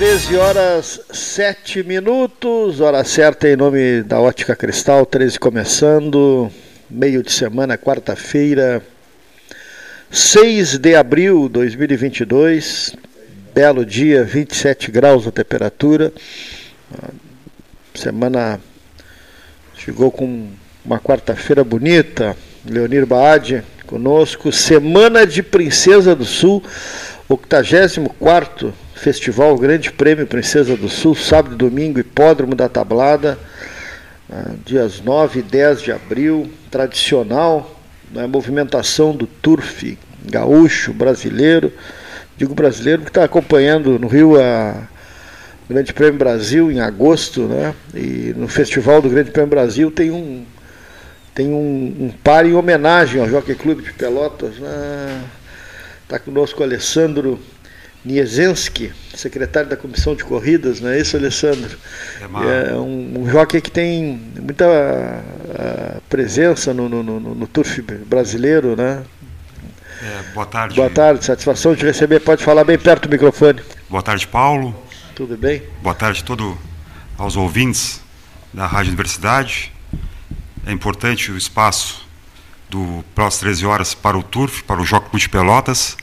13 horas 7 minutos, hora certa em nome da Ótica Cristal, 13 começando, meio de semana, quarta-feira, 6 de abril de 2022, belo dia, 27 graus a temperatura. Semana chegou com uma quarta-feira bonita. Leonir Baade conosco. Semana de Princesa do Sul, 84 Festival Grande Prêmio Princesa do Sul, sábado e domingo, Hipódromo da Tablada, dias 9 e 10 de abril. Tradicional, né, movimentação do Turf gaúcho brasileiro digo brasileiro, que está acompanhando no Rio a Grande Prêmio Brasil em agosto, né? E no Festival do Grande Prêmio Brasil tem um tem um, um par em homenagem ao Jockey Clube de Pelotas. Está né? conosco o Alessandro Niezensky, secretário da Comissão de Corridas, não é isso, Alessandro? É, é um, um jockey que tem muita a, presença no, no, no, no turf brasileiro, né? É, boa tarde. Boa tarde, satisfação de receber. Pode falar bem perto do microfone. Boa tarde, Paulo. Tudo bem? Boa tarde a todos aos ouvintes da Rádio Universidade. É importante o espaço do próximo 13 horas para o Turf, para o Jogo de Pelotas,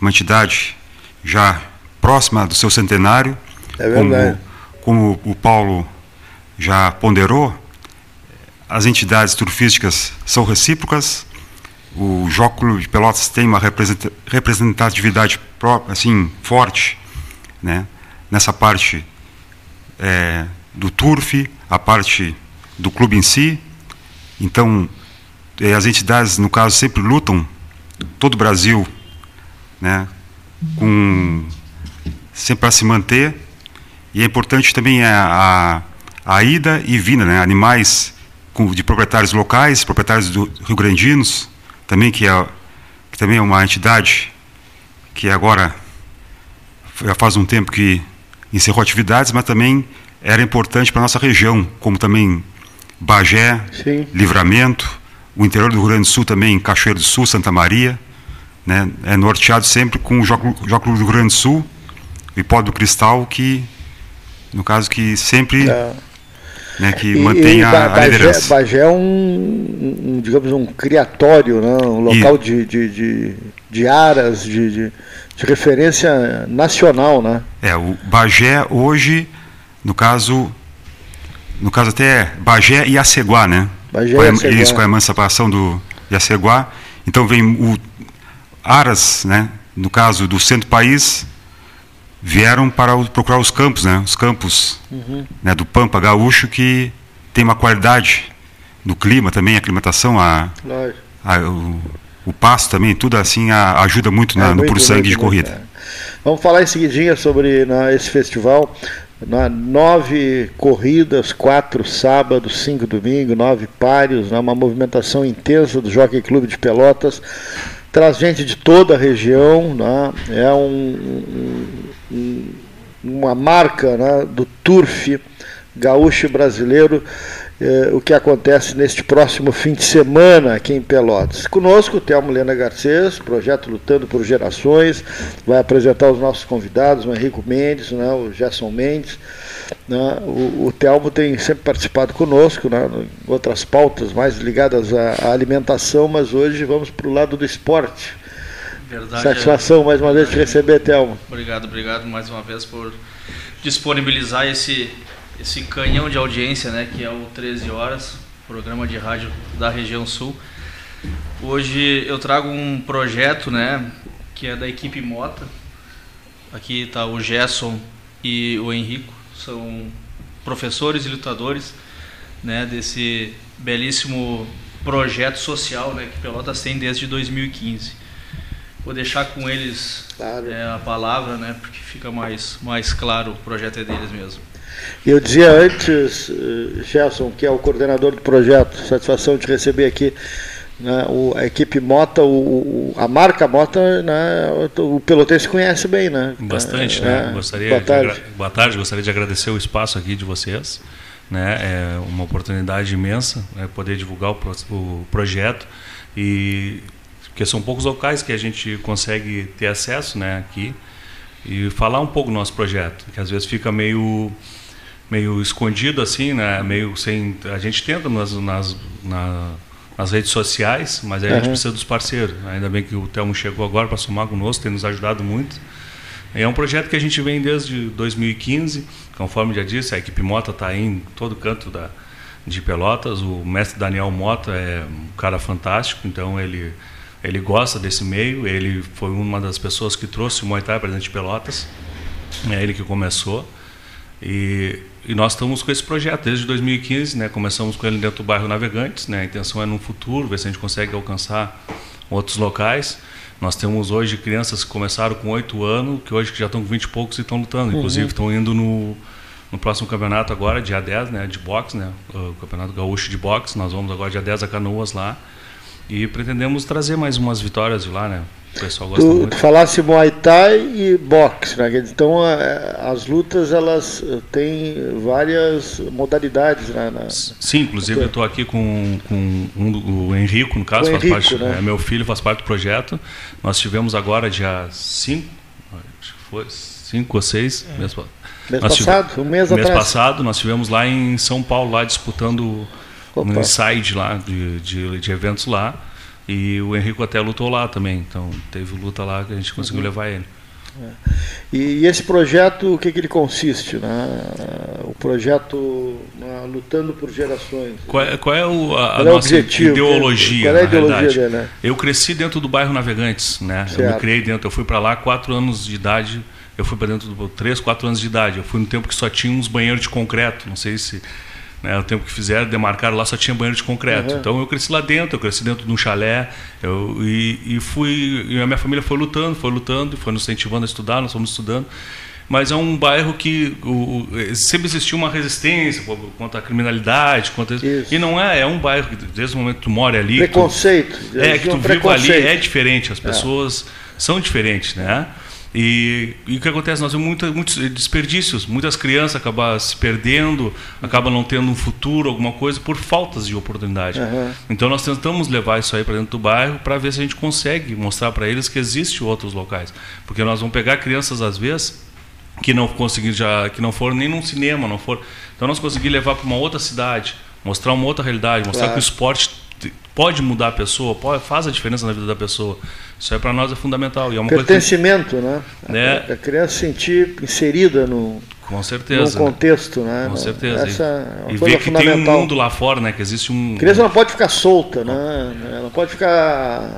uma entidade já próxima do seu centenário. É verdade. Como, como o Paulo já ponderou, as entidades turfísticas são recíprocas, o Clube de Pelotas tem uma representatividade própria, assim, forte, né? nessa parte é, do turf, a parte do clube em si. Então, é, as entidades, no caso, sempre lutam, todo o Brasil, né, com, sempre para se manter. E é importante também a, a, a ida e vinda, né, animais com, de proprietários locais, proprietários do Rio Grandinos, também que, é, que também é uma entidade que agora já faz um tempo que encerrou atividades, mas também era importante para a nossa região, como também Bagé, Sim. Livramento, o interior do Rio Grande do Sul também, Cachoeiro do Sul, Santa Maria, né, é norteado sempre com o Jogo do Grande do Sul, o Hipódromo Cristal, que, no caso, que sempre... É né, que mantém e, a, Bagé, a liderança. Bagé é um, um, digamos, um criatório, né, um local e... de, de, de, de, aras, de, de, de, referência nacional, né? É, o Bagé hoje, no caso, no caso até Bagé e Aceguá, né? Bagé e Aceguá. Isso, com a emancipação do Aceguá. Então vem o Aras, né, no caso do centro-país, vieram para procurar os campos, né? Os campos uhum. né, do Pampa Gaúcho que tem uma qualidade no clima também, a aclimatação, a, a o, o, pasto também, tudo assim a, ajuda muito, na, é, no puro sangue de corrida. É. Vamos falar em seguidinha sobre na, esse festival. Na, nove corridas, quatro sábados, cinco domingos, nove páreos, né, uma movimentação intensa do Jockey Clube de Pelotas traz gente de toda a região, né? é um, um, uma marca né, do turf gaúcho brasileiro, eh, o que acontece neste próximo fim de semana aqui em Pelotas. Conosco, o Telmo Lena Garcês, projeto Lutando por Gerações, vai apresentar os nossos convidados, o Henrico Mendes, né, o Gerson Mendes, né? O, o Telmo tem sempre participado conosco, né? em outras pautas mais ligadas à, à alimentação, mas hoje vamos para o lado do esporte. Verdade, Satisfação é... mais uma vez de receber, Telmo. Obrigado, obrigado mais uma vez por disponibilizar esse, esse canhão de audiência, né, que é o 13 Horas, programa de rádio da região sul. Hoje eu trago um projeto, né, que é da equipe Mota. Aqui está o Gerson e o Henrico são professores e lutadores né, desse belíssimo projeto social né, que Pelotas tem desde 2015. Vou deixar com eles claro. é, a palavra, né, porque fica mais, mais claro, o projeto é deles mesmo. Eu dizia antes, eh, Gerson, que é o coordenador do projeto, satisfação de receber aqui né, o, a equipe Mota, o, a marca Mota, né, o, pelotense conhece bem, né? Bastante, é, né? Gostaria boa tarde. De, boa tarde, gostaria de agradecer o espaço aqui de vocês. Né? É uma oportunidade imensa né, poder divulgar o, o projeto e porque são poucos locais que a gente consegue ter acesso né, aqui. e falar um pouco do nosso projeto, que às vezes fica meio meio escondido assim, né? Meio sem a gente tenta nas, nas, na, nas redes sociais, mas aí uhum. a gente precisa dos parceiros. Ainda bem que o Telmo chegou agora para somar conosco, tem nos ajudado muito. É um projeto que a gente vem desde 2015, conforme já disse, a equipe Mota está em todo canto da, de Pelotas. O mestre Daniel Mota é um cara fantástico, então ele ele gosta desse meio. Ele foi uma das pessoas que trouxe o Muay Thai para dentro de Pelotas. É ele que começou. E, e, nós estamos com esse projeto desde 2015, né? Começamos com ele dentro do bairro Navegantes, né? A intenção é no futuro ver se a gente consegue alcançar outros locais. Nós temos hoje crianças que começaram com 8 anos, que hoje já estão com 20 e poucos e estão lutando. Uhum. Inclusive estão indo no, no próximo campeonato agora, dia 10, né, de boxe, né, o Campeonato Gaúcho de Boxe. Nós vamos agora dia 10 a Canoas lá. E pretendemos trazer mais umas vitórias de lá, né? O pessoal gosta tu, muito. Tu falasse Muay Thai e boxe, né? Então as lutas elas têm várias modalidades, né? Na... Sim, inclusive eu estou aqui com, com um, o Henrico, no caso, o faz Henrico, parte, né? é, meu filho faz parte do projeto. Nós tivemos agora dia 5, acho que foi 5 ou 6, é. mês, mês passado, tive, um mês, mês atrás. passado, nós tivemos lá em São Paulo, lá disputando Opa. no inside lá, de, de, de, eventos lá. E o Henrico até lutou lá também, então teve luta lá que a gente conseguiu uhum. levar ele. É. E, esse projeto, o que, que ele consiste? Né? O projeto né, Lutando por Gerações. Qual é, qual é o, a, a é nossa objetivo, ideologia? Qual é a ideologia dele, né? Eu cresci dentro do bairro Navegantes, né? Certo. Eu me criei dentro. Eu fui para lá quatro anos de idade. Eu fui para dentro do três, quatro anos de idade. Eu fui no tempo que só tinha uns banheiros de concreto. Não sei se né, o tempo que fizeram, demarcaram lá, só tinha banheiro de concreto. Uhum. Então eu cresci lá dentro, eu cresci dentro de um chalé. Eu, e, e fui. E a minha família foi lutando, foi lutando, foi nos incentivando a estudar, nós fomos estudando. Mas é um bairro que o, sempre existiu uma resistência contra a criminalidade. Contra, e não é, é um bairro que desde o momento que tu mora ali. Preconceito. Tu, é, que tu vive ali, é diferente, as é. pessoas é. são diferentes, né? E, e, o que acontece? Nós temos muita, muitos desperdícios. Muitas crianças acabam se perdendo, acabam não tendo um futuro, alguma coisa, por faltas de oportunidade. Uhum. Então nós tentamos levar isso aí para dentro do bairro para ver se a gente consegue mostrar para eles que existem outros locais. Porque nós vamos pegar crianças, às vezes, que não conseguiram já, que não foram nem num cinema, não foram. Então nós conseguimos levar para uma outra cidade, mostrar uma outra realidade, mostrar claro. que o esporte pode mudar a pessoa, pode, faz a diferença na vida da pessoa. Isso aí para nós é fundamental. E é uma Pertencimento, coisa que, né? né? A, a criança sentir inserida no, com certeza. No contexto, né? Com certeza. Essa é e ver que tem um mundo lá fora, né? Que existe um. A criança não pode ficar solta, né? Ela não pode ficar.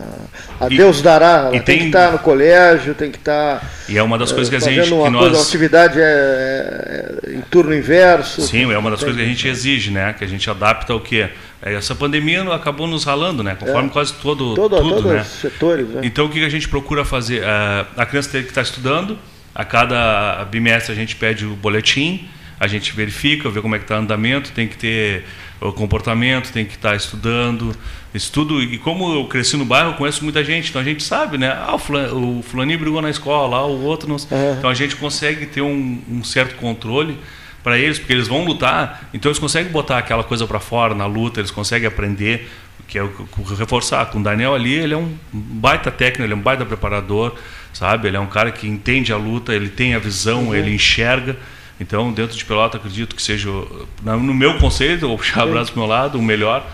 A Deus dará. Ela tem, tem, que estar no colégio, tem que estar. E é uma das coisas que a gente. Uma, que nós... coisa, uma atividade é, é, em turno inverso. Sim, é uma das coisas que a gente exige, né? Que a gente adapta ao quê? É, essa pandemia acabou nos ralando, né? Conforme é. quase todo, todo tudo, todos né? os setores. Né? Então o que a gente procura fazer? É, a criança tem que estar estudando. A cada bimestre a gente pede o boletim, a gente verifica, vê como é que está o andamento, tem que ter o comportamento, tem que estar estudando, estudo. E como eu cresci no bairro, eu conheço muita gente, então a gente sabe, né? Ah, o, fulan, o fulaninho brigou na escola, ah, o outro não. Uhum. Então a gente consegue ter um, um certo controle para eles, porque eles vão lutar, então eles conseguem botar aquela coisa para fora na luta, eles conseguem aprender, que é o reforçar. Com o Daniel ali, ele é um baita técnico, ele é um baita preparador, sabe? Ele é um cara que entende a luta, ele tem a visão, uhum. ele enxerga. Então, dentro de pelota, acredito que seja, no meu conceito, vou puxar o braço para o meu lado, o melhor.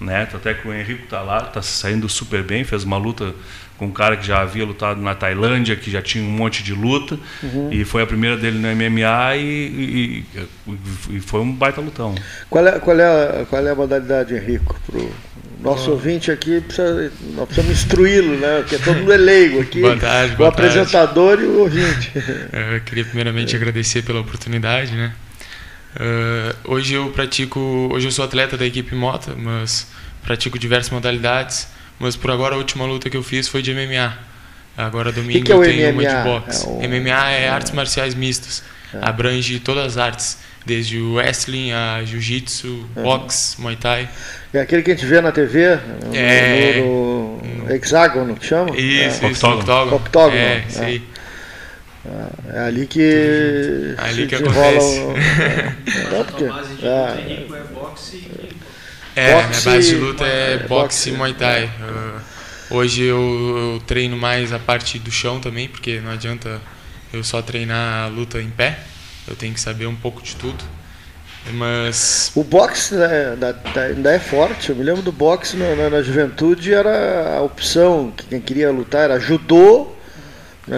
Né? Até que o Henrique está lá, está saindo super bem, fez uma luta com um cara que já havia lutado na Tailândia, que já tinha um monte de luta, uhum. e foi a primeira dele no MMA e, e, e, foi um baita lutão. Qual é, qual é, a, qual é a modalidade, Henrico, para o nosso ouvinte aqui, precisa, nós precisamos instruí-lo, né? porque todo mundo é leigo aqui, boa tarde, boa o tarde. apresentador e o ouvinte. Eu queria primeiramente agradecer pela oportunidade, né? Uh, hoje eu pratico, hoje eu sou atleta da equipe Mota, mas pratico diversas modalidades mas por agora a última luta que eu fiz foi de MMA. Agora domingo que é eu tenho MMA? uma de boxe. É o... MMA é, é artes marciais mistas. É. Abrange todas as artes, desde o wrestling a jiu-jitsu, é. boxe, muay thai. É aquele que a gente vê na TV, é... no, no hexágono, que chama? Isso, é. isso octógono. octógono. É, isso aí. É, é ali que. É ali que acontece. O... É, porque... é, é boxe e é, boxe, minha base de luta é, é boxe e Muay Thai. Uh, hoje eu, eu, treino mais a parte do chão também, porque não adianta eu só treinar a luta em pé. Eu tenho que saber um pouco de tudo. Mas. O boxe né, ainda é forte. Eu me lembro do boxe na, na, na juventude, era a opção que quem queria lutar era judô,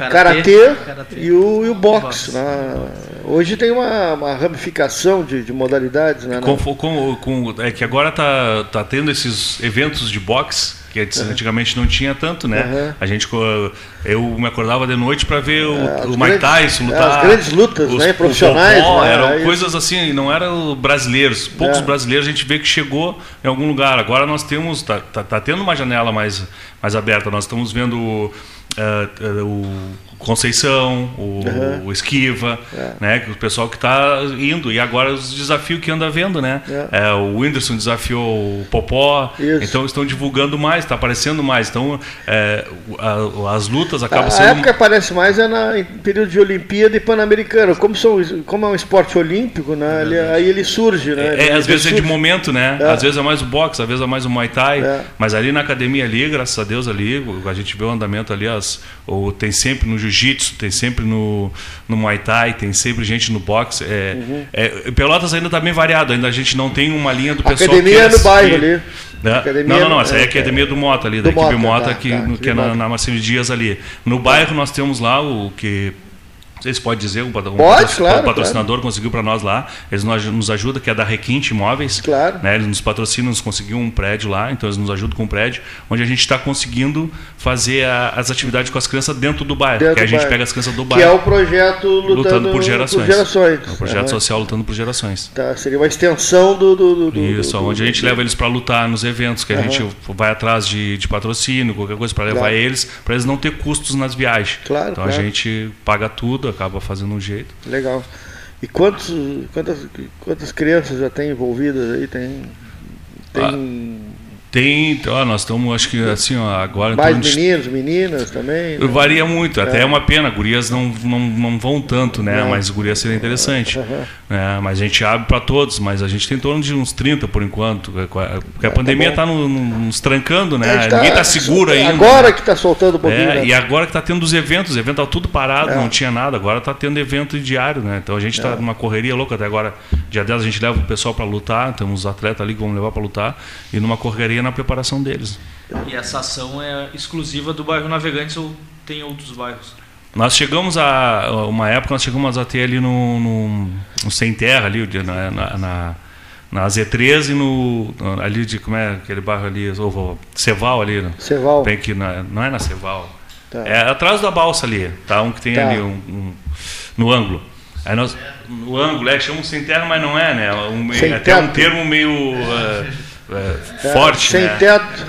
karatê, e o, e o boxe. Né? Hoje tem uma, uma ramificação de, de modalidades. Né, com, com, com, é que agora tá, tá tendo esses eventos de boxe que antigamente não tinha tanto, né? Uhum. A gente eu me acordava de noite para ver o, é, o Mike Tyson lutar. É, as grandes lutas, os, né? Profissionais. Popó, né? Eram coisas assim, não eram brasileiros. Poucos é. brasileiros a gente vê que chegou em algum lugar. Agora nós temos, tá, tá, tá tendo uma janela mais, mais aberta. Nós estamos vendo uh, uh, o Conceição, o, uhum. o Esquiva, é. né? O pessoal que está indo. E agora os desafios que anda vendo, né? É. É, o Whindersson desafiou o Popó. Isso. Então estão divulgando mais, está aparecendo mais. Então é, a, as lutas acabam a, sendo. A época que aparece mais é na, em período de Olimpíada e Pan-Americano. Como, são, como é um esporte olímpico, né? Ele, aí ele surge, né? É, às vezes surge. é de momento, né? É. Às vezes é mais o boxe, às vezes é mais o Muay Thai. É. Mas ali na academia ali, graças a Deus ali, a gente vê o andamento ali, as, ou tem sempre no jiu jiu-jitsu, tem sempre no, no Muay Thai, tem sempre gente no boxe. É, uhum. é, Pelotas ainda está bem variado, ainda a gente não tem uma linha do pessoal academia que é no bairro ali. Né? Não, não, não, essa é a academia do Mota ali, do da equipe Mota, tá, que, tá, que é na, na Marcelo Dias ali. No bairro nós temos lá o que vocês podem dizer, um, um Pode, claro, patrocinador claro. conseguiu para nós lá, eles nos ajudam, que é da Requinte Imóveis. Claro. Né, eles nos patrocinam, nos conseguiu um prédio lá, então eles nos ajudam com um prédio, onde a gente está conseguindo fazer a, as atividades com as crianças dentro do bairro. Dentro que a gente bairro. pega as crianças do bairro. Que é o projeto Lutando, lutando por, gerações. por Gerações. É o projeto social Lutando por Gerações. Tá, seria uma extensão do. do, do Isso, do, onde a gente leva eles para lutar nos eventos, que a uhum. gente vai atrás de, de patrocínio, qualquer coisa, para levar claro. eles, para eles não ter custos nas viagens. Claro. Então a gente paga tudo, acaba fazendo um jeito. Legal. E quantos, quantas, quantas crianças já tem envolvidas aí? Tem. tem... Ah tem, ó, nós estamos, acho que assim, ó, agora. Mais meninos, meninas também? Né? Varia muito, até é. é uma pena, gurias não, não, não vão tanto, né? Não. Mas gurias seria interessante. Né? Mas a gente abre para todos, mas a gente tem em torno de uns 30 por enquanto. É, porque a é, pandemia está tá no, nos trancando, né? Tá, Ninguém está seguro ainda. Agora que está soltando um pouquinho. É, né? E agora que está tendo os eventos, o evento tá tudo parado, é. não tinha nada, agora está tendo evento diário, né? Então a gente está numa correria louca até agora. Dia 10 a gente leva o pessoal para lutar, temos os atletas ali que vão levar para lutar, e numa correria na preparação deles deles. E essa ação é exclusiva do bairro Navegantes ou tem outros bairros? Nós chegamos a uma época nós chegamos a ter ali no, no, no sem terra ali na, na, na, na Z13 e no ali de como é aquele bairro ali ou Ceval ali né? Ceval bem que na, não é na Ceval tá. é atrás da balsa ali tá um que tem tá. ali um, um, no ângulo aí nós no ângulo é chama sem terra mas não é né um, é até um termo meio uh, é, é, forte, sem né? teto.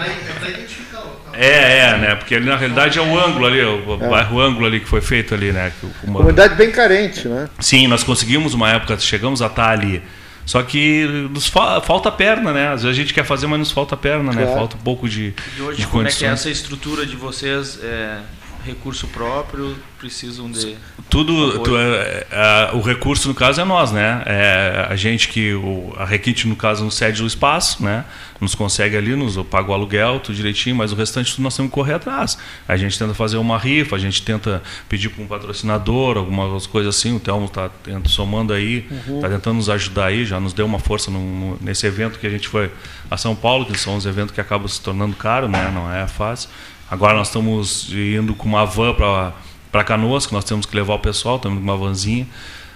É, é, né? Porque ali na realidade é o ângulo ali, o é. bairro ângulo ali que foi feito ali, né? Uma... Comunidade bem carente, né? Sim, nós conseguimos uma época, chegamos a estar ali. Só que nos fa falta perna, né? Às vezes a gente quer fazer, mas nos falta perna, né? claro. né? Falta um pouco de. E hoje, de como condições. é que é essa estrutura de vocês? É recurso próprio, precisam de. Tudo, tu, é, é, o recurso no caso é nós, né? É a gente que o, a Requinte no caso nos cede o espaço, né? Nos consegue ali, nos paga o aluguel, tudo direitinho, mas o restante tudo nós temos que correr atrás. A gente tenta fazer uma rifa, a gente tenta pedir para um patrocinador, algumas coisas assim. O Telmo está somando aí, está uhum. tentando nos ajudar aí, já nos deu uma força no, no, nesse evento que a gente foi a São Paulo, que são os eventos que acabam se tornando caro, né? Não é fácil. Agora nós estamos indo com uma van para Canoas, que nós temos que levar o pessoal, estamos com uma vanzinha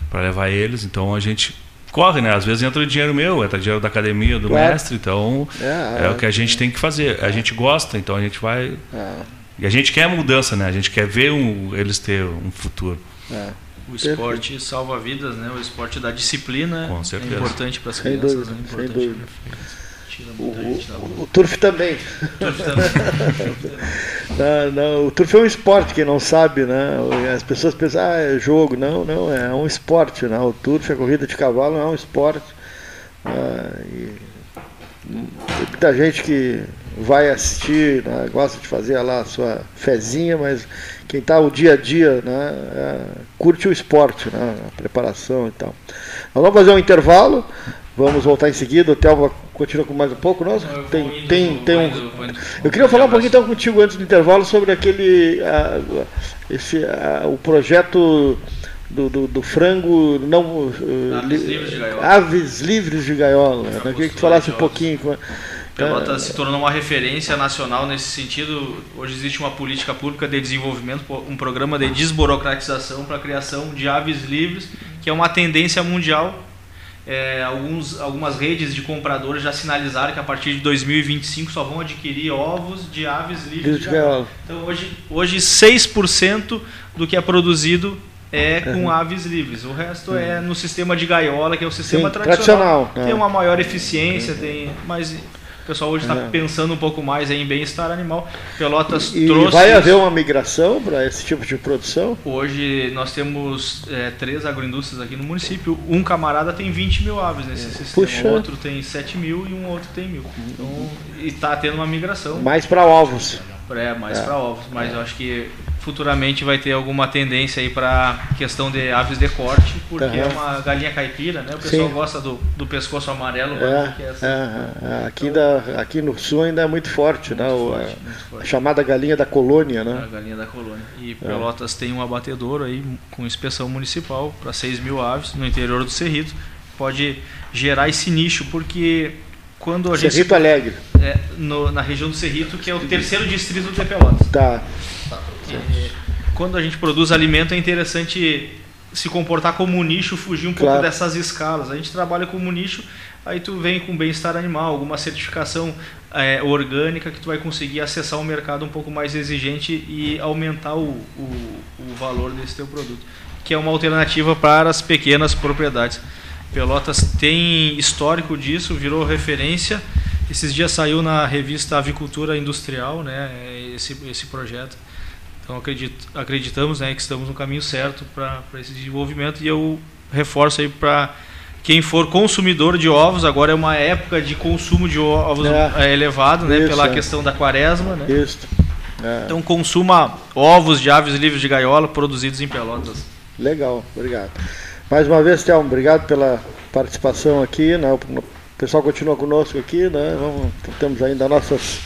para levar eles. Então a gente corre, né? Às vezes entra dinheiro meu, entra dinheiro da academia, do claro. mestre. Então é, é, o que a gente tem que fazer. A gente gosta, então a gente vai. É. E a gente quer mudança, né? A gente quer ver um, eles ter um futuro. É. O esporte salva vidas, né? O esporte da disciplina Com certeza. é importante para as crianças, dúvida, né? Importante o, o, o, turf também. Turf também. não, não, o turf é um esporte, quem não sabe, né? As pessoas pensam, ah, é jogo. Não, não, é um esporte. Né? O turf, a corrida de cavalo, é um esporte. Ah, e, tem muita gente que vai assistir, né? gosta de fazer lá a sua fezinha, mas quem está o dia a dia né? É, curte o esporte, né? a preparação e tal. Nós vamos fazer um intervalo. Vamos voltar em seguida. O Thelma continua com mais um pouco, não? Tem, tem, tem um. Eu queria falar um pouquinho então contigo antes do intervalo sobre aquele. Esse, o projeto do, do, do, frango não uh, aves, li, livres de gaiola. aves livres de gaiola. Né? Eu queria que tu falasse um pouquinho. Com, Pelotas se tornou uma referência nacional nesse sentido. Hoje existe uma política pública de desenvolvimento, um programa de desburocratização para a criação de aves livres, que é uma tendência mundial. É, alguns, algumas redes de compradores já sinalizaram que a partir de 2025 só vão adquirir ovos de aves livres. De gaiola. Então hoje, hoje 6% do que é produzido é com uhum. aves livres. O resto uhum. é no sistema de gaiola, que é o sistema Sim, tradicional. tradicional. Tem é. uma maior eficiência, tem, mas o pessoal hoje está é. pensando um pouco mais em bem-estar animal. Pelotas e trouxe. vai haver uma migração para esse tipo de produção? Hoje nós temos é, três agroindústrias aqui no município. Um camarada tem 20 mil aves nesse é. sistema, Puxa. o outro tem 7 mil e um outro tem mil. Então, e está tendo uma migração. Mais para ovos. É, mais é. para ovos. Mas eu acho que futuramente vai ter alguma tendência aí para questão de aves de corte, porque uhum. é uma galinha caipira, né? O pessoal Sim. gosta do, do pescoço amarelo, é, é, essa. é, é. Aqui, então, da, aqui no sul ainda é muito forte, muito né? O, forte, a, a, chamada galinha da colônia, né? A galinha da colônia. E é. Pelotas tem um abatedouro aí com inspeção municipal para 6 mil aves no interior do Cerrito. Pode gerar esse nicho, porque quando a Cerrito gente. Cerrito Alegre. É, no, na região do Cerrito, que é o terceiro distrito de Pelotas. Tá quando a gente produz alimento é interessante se comportar como um nicho, fugir um claro. pouco dessas escalas. A gente trabalha como um nicho, aí tu vem com bem-estar animal, alguma certificação é, orgânica que tu vai conseguir acessar um mercado um pouco mais exigente e aumentar o, o, o valor desse teu produto, que é uma alternativa para as pequenas propriedades. Pelotas tem histórico disso, virou referência. Esses dias saiu na revista Avicultura Industrial, né, esse, esse projeto. Então acredito, acreditamos né, que estamos no caminho certo para esse desenvolvimento e eu reforço aí para quem for consumidor de ovos, agora é uma época de consumo de ovos é, é elevado, né, isso, pela é. questão da quaresma. Né? Isso. É. Então consuma ovos de aves livres de gaiola produzidos em Pelotas. Legal, obrigado. Mais uma vez, Thelma, obrigado pela participação aqui. Né? O pessoal continua conosco aqui, né? Vamos, temos ainda nossos,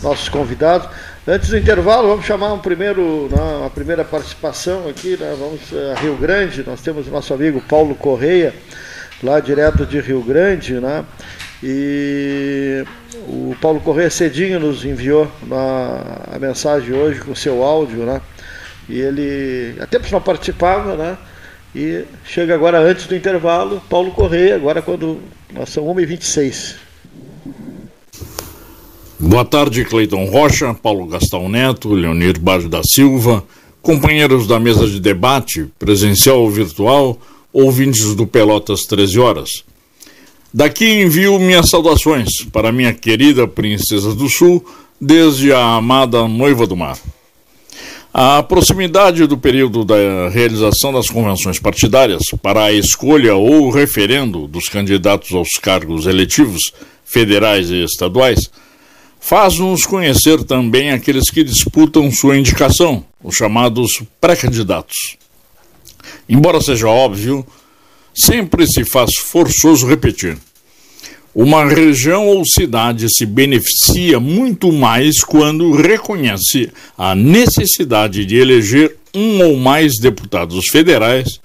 nossos convidados. Antes do intervalo, vamos chamar um primeiro, né, uma primeira participação aqui. Né, vamos a Rio Grande. Nós temos nosso amigo Paulo Correia, lá direto de Rio Grande, né? E o Paulo Correia cedinho nos enviou uma, a mensagem hoje com seu áudio, né? E ele até tempos não participava, né? E chega agora antes do intervalo, Paulo Correia, agora quando nós são 1h26. Boa tarde, Cleiton Rocha, Paulo Gastão Neto, Leonir Barro da Silva, companheiros da mesa de debate, presencial ou virtual, ouvintes do Pelotas 13 Horas. Daqui envio minhas saudações para minha querida Princesa do Sul, desde a amada Noiva do Mar. A proximidade do período da realização das convenções partidárias para a escolha ou referendo dos candidatos aos cargos eletivos federais e estaduais faz-nos conhecer também aqueles que disputam sua indicação, os chamados pré-candidatos. Embora seja óbvio, sempre se faz forçoso repetir. Uma região ou cidade se beneficia muito mais quando reconhece a necessidade de eleger um ou mais deputados federais,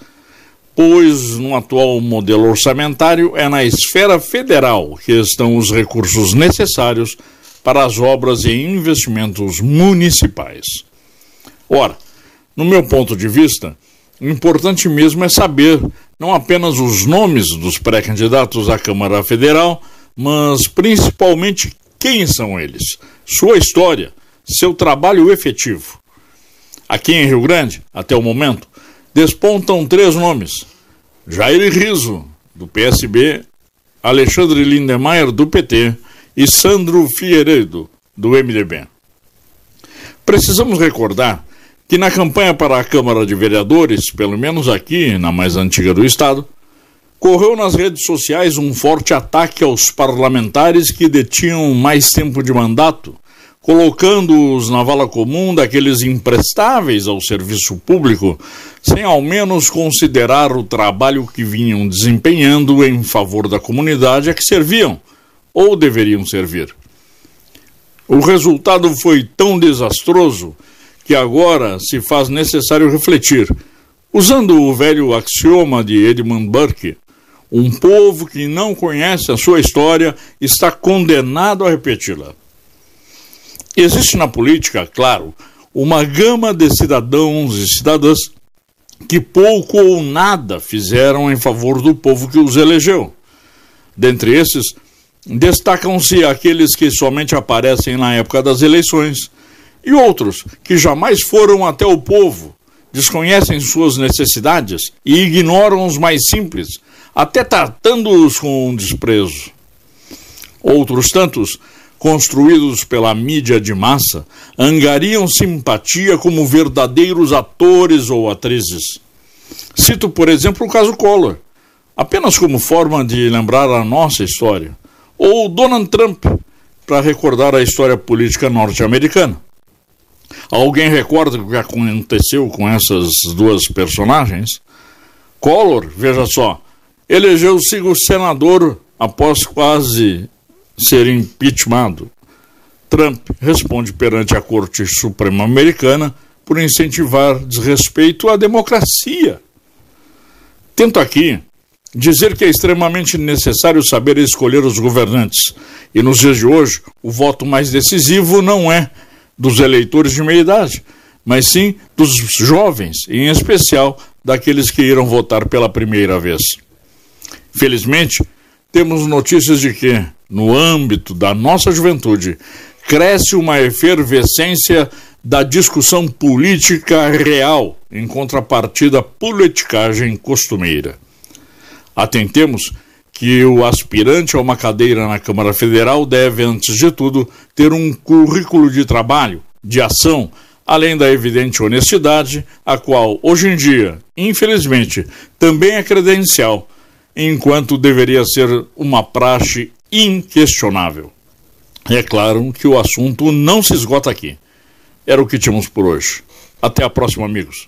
pois no atual modelo orçamentário é na esfera federal que estão os recursos necessários para as obras e investimentos municipais. Ora, no meu ponto de vista, o importante mesmo é saber não apenas os nomes dos pré-candidatos à Câmara Federal, mas principalmente quem são eles, sua história, seu trabalho efetivo. Aqui em Rio Grande, até o momento, despontam três nomes: Jair Riso, do PSB, Alexandre Lindemeyer, do PT e Sandro Figueiredo, do MDB. Precisamos recordar que na campanha para a Câmara de Vereadores, pelo menos aqui, na mais antiga do Estado, correu nas redes sociais um forte ataque aos parlamentares que detinham mais tempo de mandato, colocando-os na vala comum daqueles imprestáveis ao serviço público, sem ao menos considerar o trabalho que vinham desempenhando em favor da comunidade a que serviam, ou deveriam servir. O resultado foi tão desastroso que agora se faz necessário refletir, usando o velho axioma de Edmund Burke: um povo que não conhece a sua história está condenado a repeti-la. Existe na política, claro, uma gama de cidadãos e cidadãs que pouco ou nada fizeram em favor do povo que os elegeu. Dentre esses, destacam-se aqueles que somente aparecem na época das eleições e outros que jamais foram até o povo, desconhecem suas necessidades e ignoram os mais simples, até tratando-os com desprezo. Outros tantos construídos pela mídia de massa, angariam simpatia como verdadeiros atores ou atrizes. Cito, por exemplo, o caso Collor, apenas como forma de lembrar a nossa história, ou Donald Trump, para recordar a história política norte-americana. Alguém recorda o que aconteceu com essas duas personagens? Collor, veja só, elegeu-se o senador após quase ser impeachmentado. Trump responde perante a Corte Suprema Americana por incentivar desrespeito à democracia. Tento aqui dizer que é extremamente necessário saber escolher os governantes. E nos dias de hoje, o voto mais decisivo não é dos eleitores de meia idade, mas sim dos jovens, em especial daqueles que irão votar pela primeira vez. Felizmente, temos notícias de que, no âmbito da nossa juventude, cresce uma efervescência da discussão política real, em contrapartida à politicagem costumeira. Atentemos que o aspirante a uma cadeira na Câmara Federal deve, antes de tudo, ter um currículo de trabalho, de ação, além da evidente honestidade, a qual, hoje em dia, infelizmente, também é credencial enquanto deveria ser uma praxe inquestionável. É claro que o assunto não se esgota aqui. Era o que tínhamos por hoje. Até a próxima, amigos.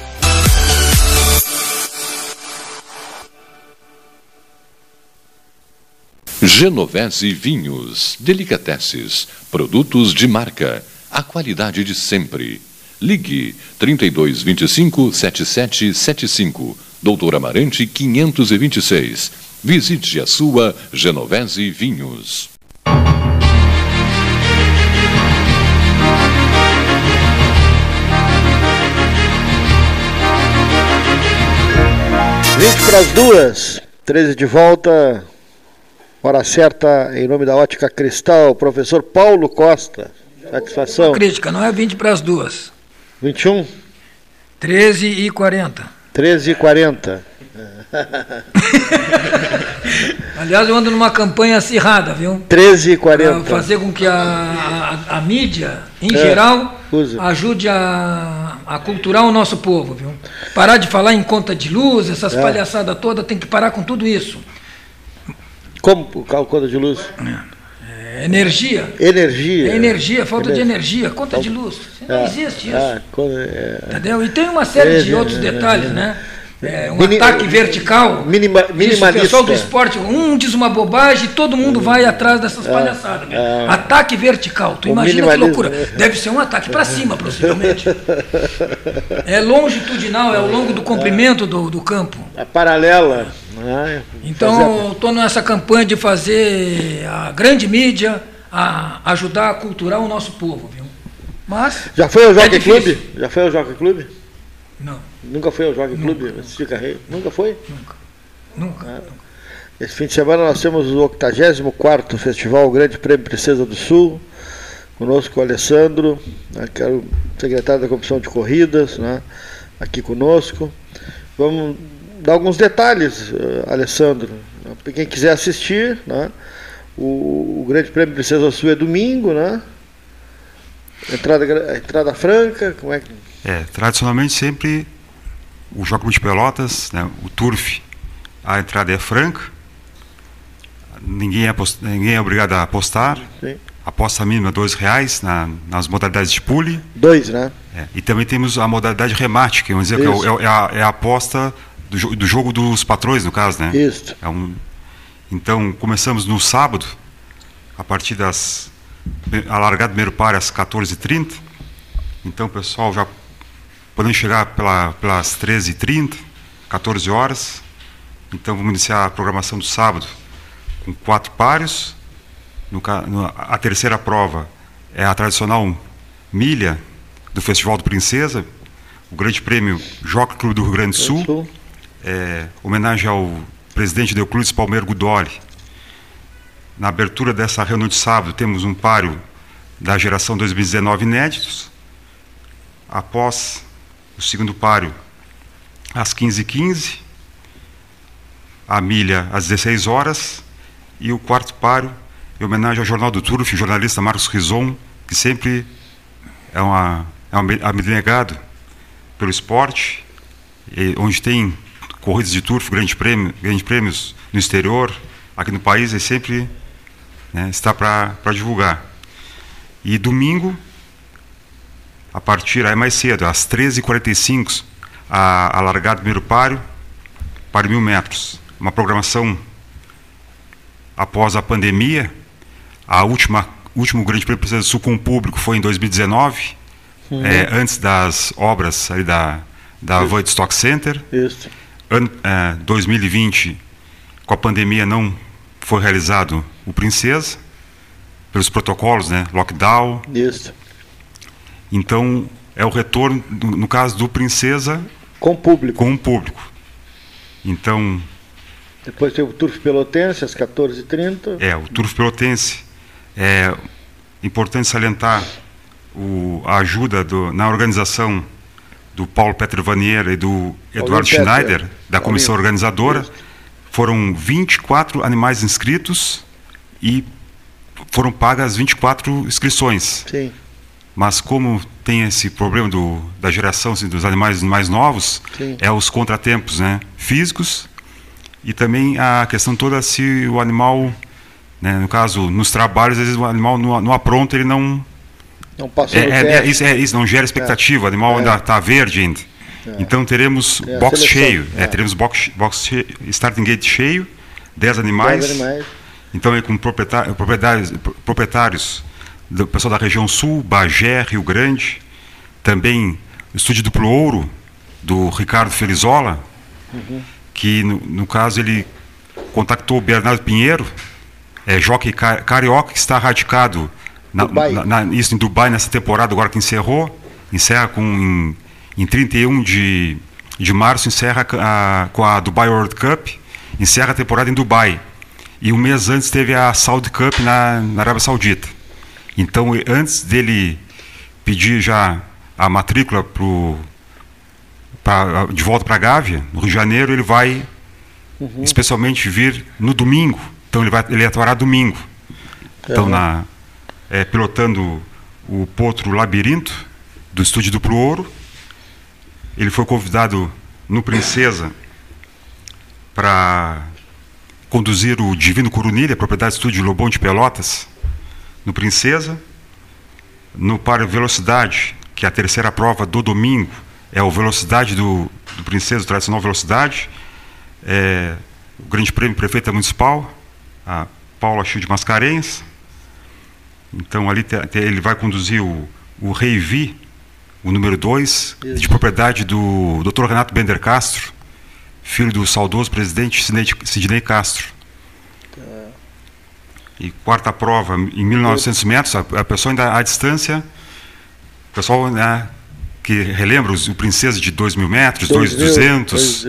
Genovese Vinhos, Delicateces, produtos de marca, a qualidade de sempre. Ligue 3225 7775, Doutor Amarante 526. Visite a sua Genovese Vinhos. Vinte para as duas, 13 de volta, Hora certa, em nome da Ótica Cristal, professor Paulo Costa. Satisfação. Uma crítica, não é 20 para as duas. 21? 13 e 40. 13 e 40. Aliás, eu ando numa campanha acirrada, viu? 13 e 40. Para fazer com que a, a, a mídia, em é, geral, ajude a, a culturar o nosso povo, viu? Parar de falar em conta de luz, essas é. palhaçadas todas, tem que parar com tudo isso. Como o conta de luz? É, energia. Energia. É energia, falta energia. de energia, conta de luz. Não ah, existe isso. Ah, é... Entendeu? E tem uma série de outros detalhes, né? É, um Mini, ataque vertical. Minima, minimalista. o pessoal do esporte, um diz uma bobagem e todo mundo hum. vai atrás dessas ah, palhaçadas. Ah, ataque vertical. Tu imagina que loucura. Deve ser um ataque para cima, possivelmente. É longitudinal, é ao longo do comprimento do, do campo. A paralela. Ah, então, estou nessa campanha de fazer a grande mídia a ajudar a culturar o nosso povo, viu? Mas. Já foi ao Jockey é Clube? Já foi ao Jockey Clube? Não. Nunca foi ao Jockey Clube? Assistir carreira? Nunca foi? Nunca. Nunca, ah. nunca. Esse fim de semana nós temos o 84 Festival Grande Prêmio Princesa do Sul. Conosco o Alessandro, né, que é o secretário da Comissão de Corridas, né, aqui conosco. Vamos dar alguns detalhes, uh, Alessandro. Para quem quiser assistir, né? O, o, Grande Prêmio Princesa Sul é domingo, né? Entrada, entrada franca, como é que. É, tradicionalmente sempre o Jogo de Pelotas, né, o Turf, a entrada é franca, ninguém é, ninguém é obrigado a apostar. Sim. Aposta mínima dois reais na, nas modalidades de pule. Dois, né? É, e também temos a modalidade remate, que vamos dizer que é, é, é, a, é a aposta do, do jogo dos patrões, no caso, né? Isso. É um, então, começamos no sábado, a partir das. A largada do primeiro par às 14h30. Então, o pessoal já podemos chegar pela, pelas 13h30, 14 horas. Então, vamos iniciar a programação do sábado com quatro pares. No, no, a terceira prova é a tradicional milha do Festival do Princesa, o Grande Prêmio Jockey Clube do Rio Grande do Sul. É, homenagem ao presidente do Euclides Palmeiro Gudoli. Na abertura dessa reunião de sábado, temos um páreo da geração 2019 inéditos. Após o segundo páreo, às 15h15, 15, a milha às 16 horas, e o quarto páreo, em homenagem ao Jornal do Turf, jornalista Marcos Rison, que sempre é, uma, é um abnegado pelo esporte, onde tem corridas de turf, grandes prêmios, grandes prêmios no exterior, aqui no país, ele sempre né, está para divulgar. E domingo, a partir, aí mais cedo, às 13h45, a, a largada do primeiro páreo, para mil metros. Uma programação após a pandemia, a última último Grande Prêmio do Sul com o público foi em 2019, uhum. é, antes das obras ali da, da Void Stock Center. Isso. An, é, 2020, com a pandemia, não foi realizado o Princesa, pelos protocolos, né? Lockdown. Isso. Então, é o retorno, no caso do Princesa... Com o público. Com o público. Então... Depois tem o Turf Pelotense, às 14h30. É, o Turf Pelotense é importante salientar o, a ajuda do, na organização do Paulo Petro Vanier e do Eduardo Schneider, da comissão organizadora. Foram 24 animais inscritos e foram pagas 24 inscrições. Sim. Mas como tem esse problema do, da geração assim, dos animais mais novos, Sim. é os contratempos né, físicos e também a questão toda se o animal né? No caso, nos trabalhos, às vezes o animal no apronto ele não. Não passou é, é, é, isso, é, isso, não gera expectativa, o animal ainda está verde ainda. Então teremos box cheio, é, teremos box, box cheio, starting gate cheio, 10 animais. 10 animais. Então é com proprietários, proprietários do pessoal da região sul, Bagé, Rio Grande, também o estúdio duplo ouro do Ricardo Felizola, uhum. que no, no, caso ele contactou o Bernardo Pinheiro, é, jockey carioca que está radicado na, na, na, isso em Dubai nessa temporada agora que encerrou, encerra com em, em 31 de, de março encerra a, com a Dubai World Cup, encerra a temporada em Dubai. E um mês antes teve a Saudi Cup na, na Arábia Saudita. Então, antes dele pedir já a matrícula pro, pra, de volta para a Gávea, no Rio de Janeiro, ele vai uhum. especialmente vir no domingo então ele vai ele atuará domingo. Então na é, pilotando o Potro Labirinto do estúdio Duplo Ouro. Ele foi convidado no Princesa para conduzir o Divino Corunilha, propriedade do estúdio Lobão de Pelotas, no Princesa. No para Velocidade, que é a terceira prova do domingo, é o Velocidade do, do Princesa, o tradicional Velocidade. É, o Grande Prêmio Prefeita Municipal, a Paula Chil de Mascarenhas. Então ali te, te, ele vai conduzir o, o Rei Vi, o número 2, de propriedade do Dr. Renato Bender Castro, filho do saudoso presidente Sidney Castro. E quarta prova, em 1900 metros, a, a pessoa ainda à distância, o pessoal né, que relembra o Princesa de 2 mil metros, 2,200.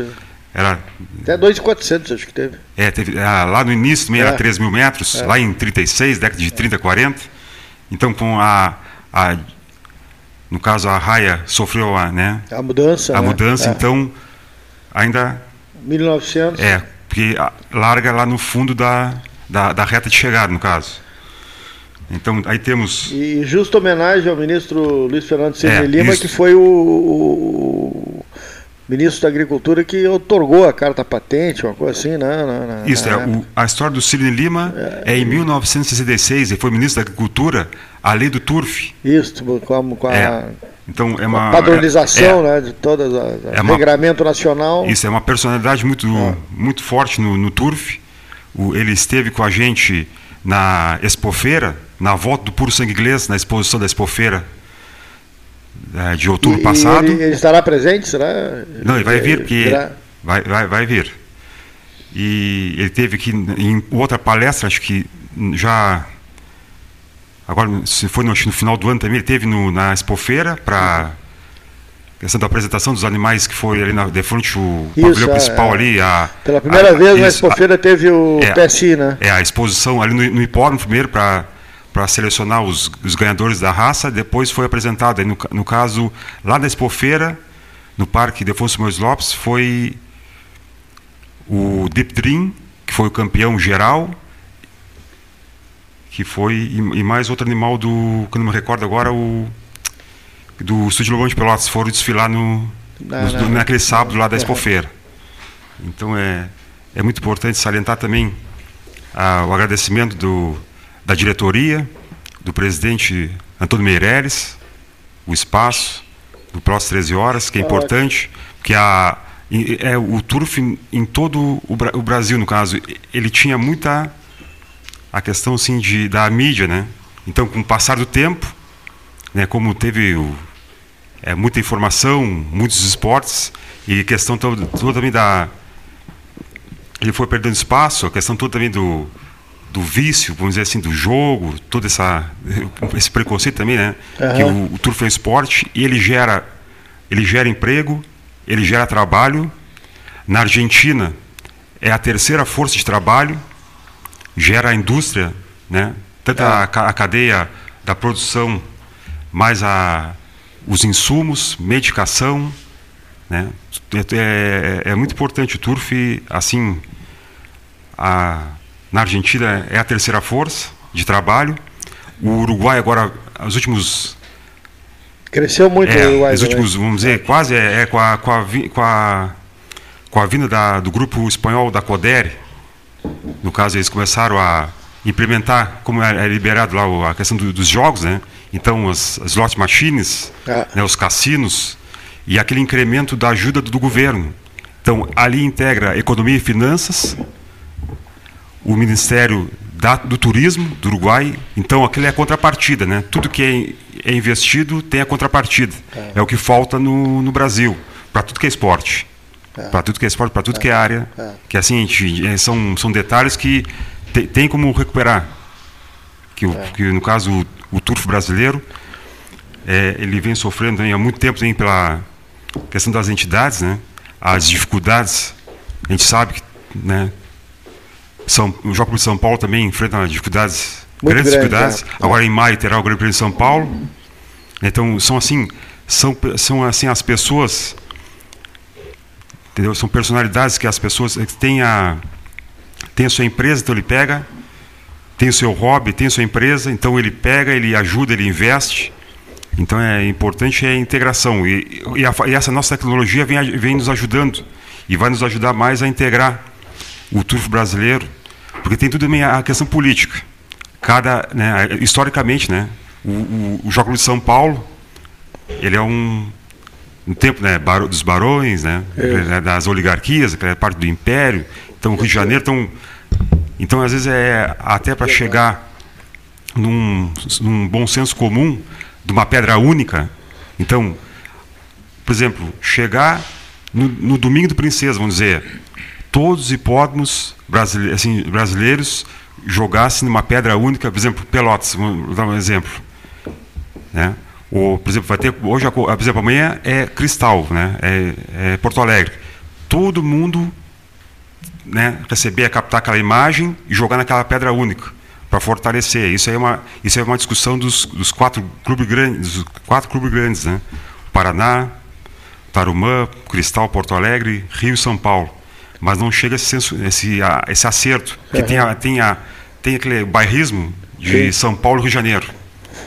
Era... Até 2,400 acho que teve. É, teve, ah, lá no início também é. era 3 mil metros, é. lá em 36, década de 30, 40. Então, com a, a no caso, a raia sofreu a, né, a mudança. A né? mudança, é. então, ainda... 1900. É, porque larga lá no fundo da, da, da reta de chegada, no caso. Então, aí temos... E justa homenagem ao ministro Luiz Fernando Silva é, Lima, isso. que foi o, o ministro da Agricultura que otorgou a carta patente, uma coisa assim, né? Na, na, Isso, é, o, a história do Sidney Lima é, é, em 1966, ele foi ministro da Agricultura, a lei do TURF. Isso, com a, com a, é. Então, é uma, padronização é, né, de todas as é regramento nacional. Isso, é uma personalidade muito, é. muito forte no, no TURF. Ele esteve com a gente na Expofeira, na volta do Puro Sangue Inglês, na exposição da Expofeira é, de outubro e, passado. Ele, ele, estará presente, será? Não, ele vai vir, porque vai, vai, vai vir. E ele teve aqui em outra palestra, acho que já agora se foi no, no, final do ano também, ele teve no, na Expofeira para questão da apresentação dos animais que foi ali na, de frente o isso, pavilhão é, principal é. ali. A, Pela primeira a, vez na Expofeira teve o é, PSI, né? É, a exposição ali no, no hipódromo primeiro para para selecionar os, os, ganhadores da raça, depois foi apresentado, no, no caso, lá na Expofeira, no Parque Defonso Mois Lopes, foi o Deep Dream, que foi o campeão geral, que foi e, e, mais outro animal do que não me recordo agora o do Estúdio Lobão de Pelotas foram desfilar no, não, no, não, naquele sábado lá da Expofeira. Então é é muito importante salientar também ah, o agradecimento do, da diretoria, do presidente Antônio Meireles, o espaço do próximo 13 horas, que é importante, que a é o turf em todo o Brasil no caso, ele tinha muita a questão assim de da mídia, né? Então, com o passar do tempo, né, como teve o, é, muita informação, muitos esportes e questão toda, toda também da ele foi perdendo espaço, a questão toda também do do vício, vamos dizer assim, do jogo, todo essa esse preconceito também, né? Uhum. Que o, o turf é um esporte e ele gera ele gera emprego, ele gera trabalho. Na Argentina é a terceira força de trabalho gera a indústria, né? tanto a, é. a cadeia da produção, mais a, os insumos, medicação. Né? É, é, é muito importante o turf, assim, a, na Argentina é a terceira força de trabalho. O Uruguai agora, os últimos Cresceu muito é, o Uruguai. Os últimos, vamos dizer, quase é, é com, a, com, a, com, a, com a vinda da, do grupo espanhol da Codere, no caso, eles começaram a implementar, como é, é liberado lá a questão do, dos jogos, né? Então, as, as slot machines, ah. né, os cassinos, e aquele incremento da ajuda do, do governo. Então, ali integra economia e finanças, o Ministério da, do Turismo do Uruguai. Então, aquilo é a contrapartida, né? Tudo que é, é investido tem a contrapartida. É, é o que falta no, no Brasil, para tudo que é esporte. É. Para tudo que é esporte, para tudo é. que é área. É. Que assim, gente, é, são, são detalhes que te, tem como recuperar. Que, o, que no caso, o, o turf brasileiro, é, ele vem sofrendo há muito tempo também pela questão das entidades, né? as dificuldades. A gente sabe que né, são, o Jogo de São Paulo também enfrenta dificuldades, muito grandes grande, dificuldades. É. Agora em maio terá o Grande Prêmio de São Paulo. Então são assim, são, são assim as pessoas Entendeu? São personalidades que as pessoas têm a, têm a sua empresa, então ele pega, tem o seu hobby, tem a sua empresa, então ele pega, ele ajuda, ele investe. Então é importante é a integração. E, e, a, e essa nossa tecnologia vem, vem nos ajudando e vai nos ajudar mais a integrar o turf brasileiro, porque tem tudo também a questão política. Cada, né, historicamente, né, o, o, o Jogo de São Paulo, ele é um no tempo né, dos barões, né, é. Das oligarquias, que é parte do império. Então, o Rio de Janeiro, então, então às vezes é até para chegar num, num bom senso comum de uma pedra única. Então, por exemplo, chegar no, no domingo do Princesa, vamos dizer, todos os hipódromos brasileiros, assim, brasileiros jogassem numa pedra única, por exemplo, Pelotas, vamos dar um exemplo. Né? O, por exemplo, vai ter hoje, por exemplo, amanhã é Cristal, né? É, é Porto Alegre. Todo mundo, né, receber, captar aquela imagem e jogar naquela pedra única para fortalecer. Isso é uma, isso é uma discussão dos, dos quatro clubes grandes, dos quatro clubes grandes, né? Paraná, Tarumã, Cristal, Porto Alegre, Rio e São Paulo. Mas não chega esse, senso, esse, esse acerto, que uhum. tem, a, tem, a, tem aquele bairrismo de Sim. São Paulo e Rio de Janeiro.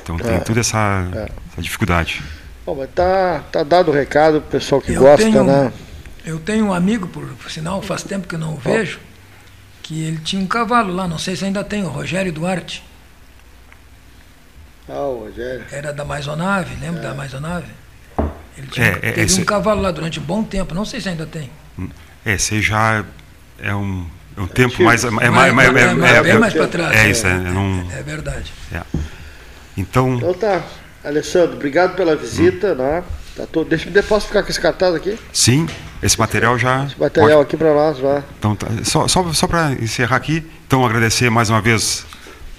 Então tem é. toda essa. É a dificuldade. Bom, mas tá, tá dado o recado pro pessoal que eu gosta, tenho, né? Eu tenho um amigo, por, por, sinal, faz tempo que eu não o vejo, que ele tinha um cavalo lá, não sei se ainda tem, o Rogério Duarte. Ah, o Rogério. Era da Maisonave, lembra é. da Maisonave? Ele tinha, é, é, teve esse... um cavalo lá durante um bom tempo, não sei se ainda tem. É, esse já é um, é um tempo mais. É, mais, é, bem mais para trás. É, isso, é, não, é verdade. Então. Então tá. Alessandro, obrigado pela visita. Hum. Né? Tá todo... Deixa, posso ficar com esse cartaz aqui? Sim, esse material já. Esse material pode... aqui para nós, vá. Então, tá. só, só, só para encerrar aqui, então agradecer mais uma vez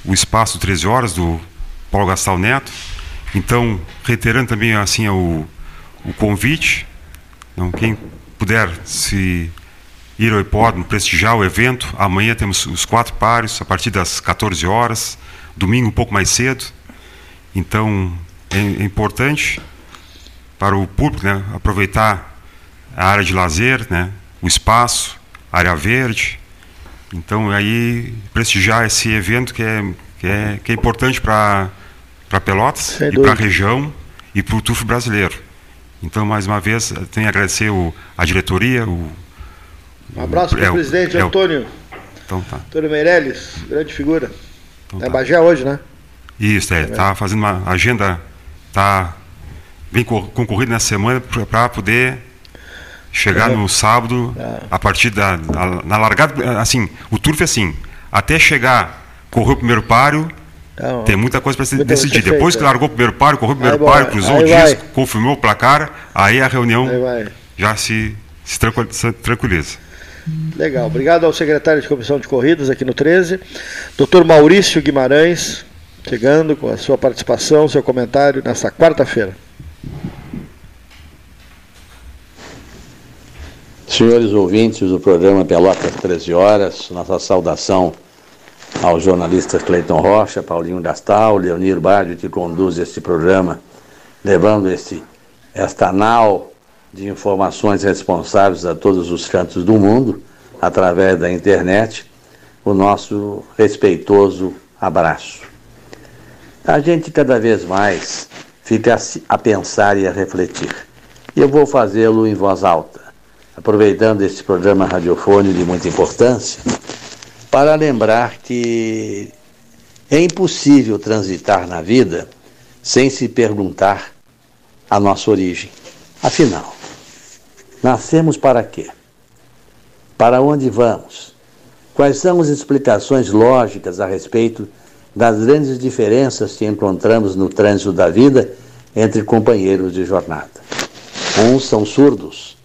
o espaço 13 horas do, Paulo Gastal Neto. Então, reiterando também assim o, o convite, então, quem puder se ir ao hipódromo, prestigiar o evento, amanhã temos os quatro pares a partir das 14 horas, domingo um pouco mais cedo. Então, é, é importante para o público né, aproveitar a área de lazer, né, o espaço, área verde. Então, aí, prestigiar esse evento que é, que é, que é importante para Pelotas Sem e para a região e para o turfo brasileiro. Então, mais uma vez, tenho a agradecer o, a diretoria. O, um abraço para o é, presidente é, Antônio. Então tá. Antônio Meirelles, grande figura. Então, tá. É Bagé hoje, né? Isso, é. Está fazendo uma agenda, está bem concorrida nessa semana para poder chegar no sábado, é. a partir da, da, na largada, assim, o turf é assim, até chegar, correr o primeiro páreo, então, tem muita coisa para se decidir. Depois que largou o primeiro páreo, correu o primeiro aí páreo, cruzou o disco, confirmou o placar, aí a reunião já se, se tranquiliza. Legal. Obrigado ao secretário de Comissão de Corridas aqui no 13. Doutor Maurício Guimarães, chegando com a sua participação, seu comentário nessa quarta-feira. Senhores ouvintes do programa Pelotas 13 Horas, nossa saudação ao jornalista Cleiton Rocha, Paulinho Gastal, Leonir Bádio, que conduz este programa, levando este, esta nau de informações responsáveis a todos os cantos do mundo, através da internet, o nosso respeitoso abraço. A gente cada vez mais fica a pensar e a refletir. E eu vou fazê-lo em voz alta, aproveitando este programa radiofônico de muita importância para lembrar que é impossível transitar na vida sem se perguntar a nossa origem. Afinal, nascemos para quê? Para onde vamos? Quais são as explicações lógicas a respeito das grandes diferenças que encontramos no trânsito da vida entre companheiros de jornada? Uns são surdos,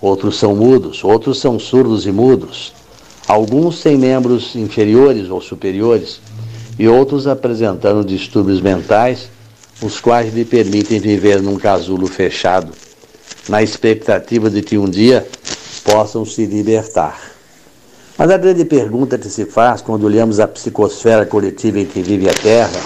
outros são mudos, outros são surdos e mudos alguns sem membros inferiores ou superiores e outros apresentando distúrbios mentais, os quais lhe permitem viver num casulo fechado, na expectativa de que um dia possam se libertar. Mas a grande pergunta que se faz quando olhamos a psicosfera coletiva em que vive a Terra,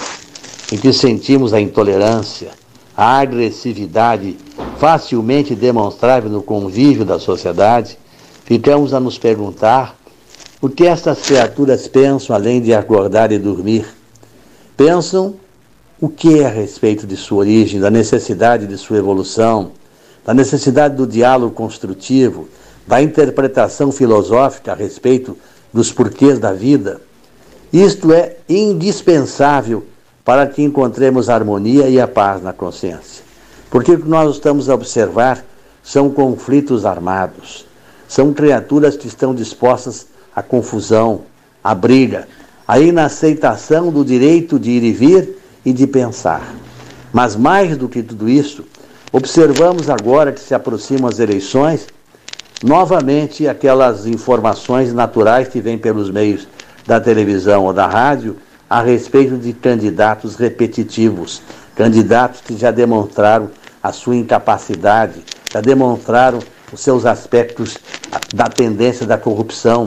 em que sentimos a intolerância, a agressividade facilmente demonstrável no convívio da sociedade, ficamos a nos perguntar o que estas criaturas pensam além de acordar e dormir? Pensam o que é a respeito de sua origem, da necessidade de sua evolução, da necessidade do diálogo construtivo, da interpretação filosófica a respeito dos porquês da vida. Isto é indispensável para que encontremos a harmonia e a paz na consciência. Porque o que nós estamos a observar são conflitos armados, são criaturas que estão dispostas a confusão, a briga, a inaceitação do direito de ir e vir e de pensar. Mas mais do que tudo isso, observamos agora que se aproximam as eleições, novamente aquelas informações naturais que vêm pelos meios da televisão ou da rádio a respeito de candidatos repetitivos, candidatos que já demonstraram a sua incapacidade, já demonstraram os seus aspectos da tendência da corrupção,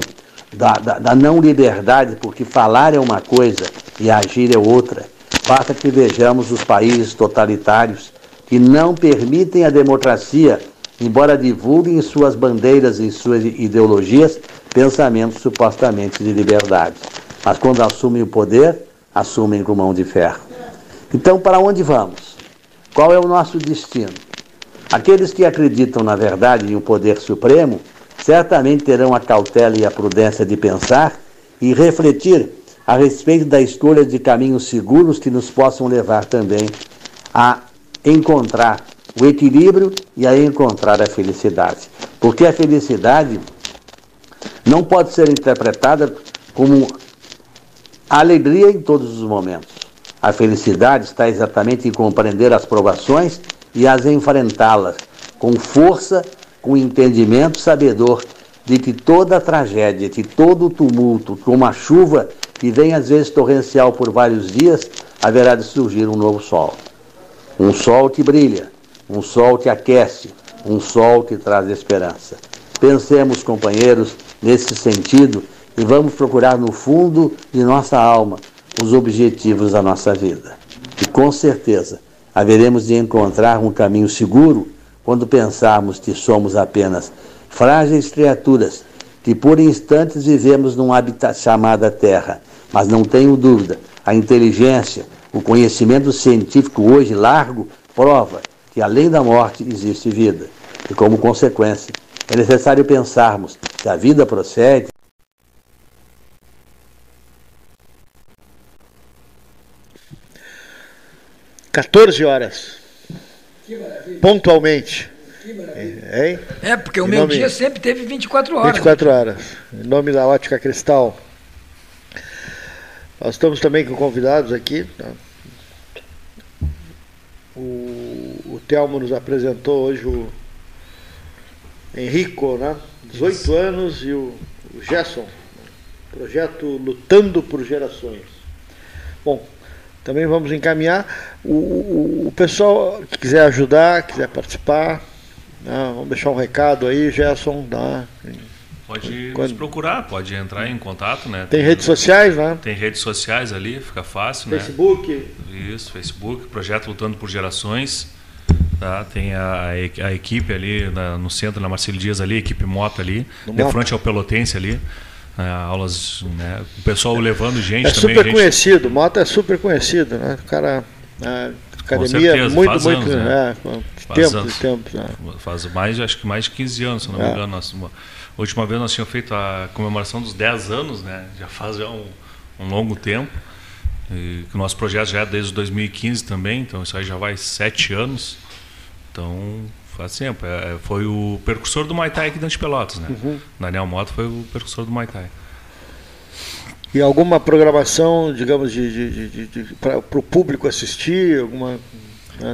da, da, da não liberdade, porque falar é uma coisa e agir é outra. Basta que vejamos os países totalitários que não permitem a democracia, embora divulguem em suas bandeiras e suas ideologias pensamentos supostamente de liberdade. Mas quando assumem o poder, assumem com mão de ferro. Então, para onde vamos? Qual é o nosso destino? Aqueles que acreditam na verdade em um poder supremo certamente terão a cautela e a prudência de pensar e refletir a respeito da escolha de caminhos seguros que nos possam levar também a encontrar o equilíbrio e a encontrar a felicidade. Porque a felicidade não pode ser interpretada como alegria em todos os momentos. A felicidade está exatamente em compreender as provações e as enfrentá-las com força com entendimento sabedor de que toda tragédia, de todo tumulto, como a chuva que vem às vezes torrencial por vários dias, haverá de surgir um novo sol. Um sol que brilha, um sol que aquece, um sol que traz esperança. Pensemos, companheiros, nesse sentido e vamos procurar no fundo de nossa alma os objetivos da nossa vida. E com certeza haveremos de encontrar um caminho seguro quando pensarmos que somos apenas frágeis criaturas que por instantes vivemos num habitat chamado Terra. Mas não tenho dúvida, a inteligência, o conhecimento científico hoje largo prova que além da morte existe vida. E como consequência, é necessário pensarmos que a vida procede 14 horas. Pontualmente. É, é, porque o meu dia sempre teve 24 horas. 24 horas. Em nome da Ótica Cristal. Nós estamos também com convidados aqui. O, o Telmo nos apresentou hoje o Henrico, né? 18 Isso. anos, e o, o Gerson. Projeto Lutando por Gerações. Bom, também vamos encaminhar. O, o, o pessoal que quiser ajudar, quiser participar, né, vamos deixar um recado aí, Gerson. Tá? Pode Quando... nos procurar, pode entrar em contato, né? Tem, tem redes sociais, né? Tem redes sociais ali, fica fácil, Facebook. né? Facebook. Isso, Facebook, Projeto Lutando por Gerações. Tá? Tem a, a equipe ali na, no centro, na Marcelo Dias ali, equipe moto ali, no de frente ao Pelotense ali. É, aulas, né? O pessoal levando gente é também. super gente... conhecido, Mota é super conhecido, né? O cara. A academia certeza, muito, faz muito. Anos, né? é, faz tempos, anos. tempos. É. Faz mais, acho que mais de 15 anos, se não me é. engano. Nós, a última vez nós tínhamos feito a comemoração dos 10 anos, né? Já faz já um, um longo tempo. E o nosso projeto já é desde 2015 também, então isso aí já vai sete anos. Então faz tempo. É, é, foi o percursor do Muay Thai aqui dentro de Pelotas, né? Uhum. Daniel Mota foi o percursor do Muay Thai. E alguma programação, digamos, de, de, de, de para o público assistir? Alguma?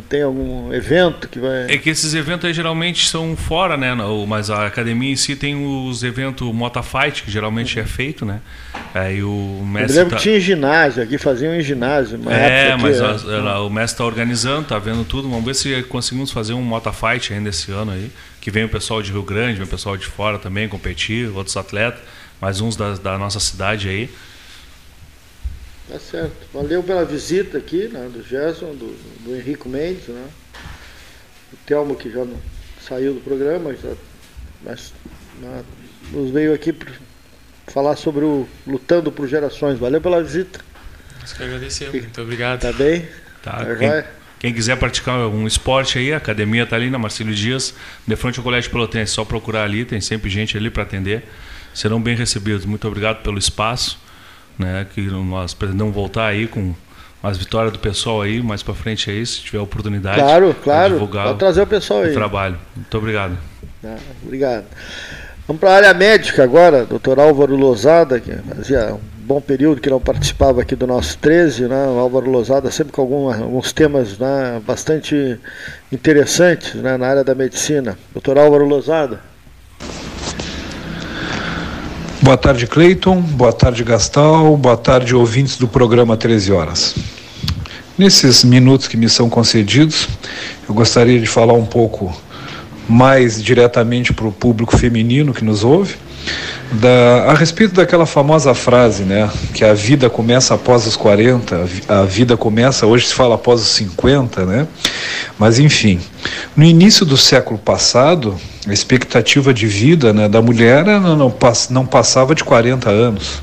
Tem algum evento que vai. É que esses eventos aí geralmente são fora, né? Mas a academia em si tem os eventos Mota Fight, que geralmente é feito, né? Aí o mestre. Eu lembro tá... que tinha ginásio, aqui faziam em ginásio. é, mas é. o mestre está organizando, tá vendo tudo. Vamos ver se conseguimos fazer um Mota Fight ainda esse ano aí. Que vem o pessoal de Rio Grande, vem o pessoal de fora também competir, outros atletas, mais uns da, da nossa cidade aí. Tá certo. Valeu pela visita aqui, né, do Gerson, do, do Henrico Mendes, né? O Telmo que já não saiu do programa, já, mas né, nos veio aqui para falar sobre o Lutando por Gerações. Valeu pela visita. Nós que agradecemos. Muito obrigado. Tá bem? Tá. tá quem, quem, quiser praticar um esporte aí, a academia tá ali na Marcílio Dias, de frente ao Colégio Pelotense. Só procurar ali, tem sempre gente ali para atender. Serão bem recebidos. Muito obrigado pelo espaço né? Que nós pretendemos voltar aí com as vitórias do pessoal aí, mais para frente aí, se tiver oportunidade. Claro, claro. Divulgar Pode trazer o pessoal o aí. trabalho. Muito obrigado. Ah, obrigado. Vamos para a área médica agora, doutor Álvaro Lozada, que fazia um bom período que não participava aqui do nosso 13, né? O Álvaro Lozada sempre com algum, alguns temas né, bastante interessantes né, na área da medicina. Doutor Álvaro Lozada. Boa tarde, Cleiton. Boa tarde, Gastal. Boa tarde, ouvintes do programa 13 Horas. Nesses minutos que me são concedidos, eu gostaria de falar um pouco mais diretamente para o público feminino que nos ouve, da, a respeito daquela famosa frase, né, que a vida começa após os 40, a vida começa, hoje se fala após os 50, né, mas enfim, no início do século passado, a expectativa de vida né, da mulher não, não, não passava de 40 anos.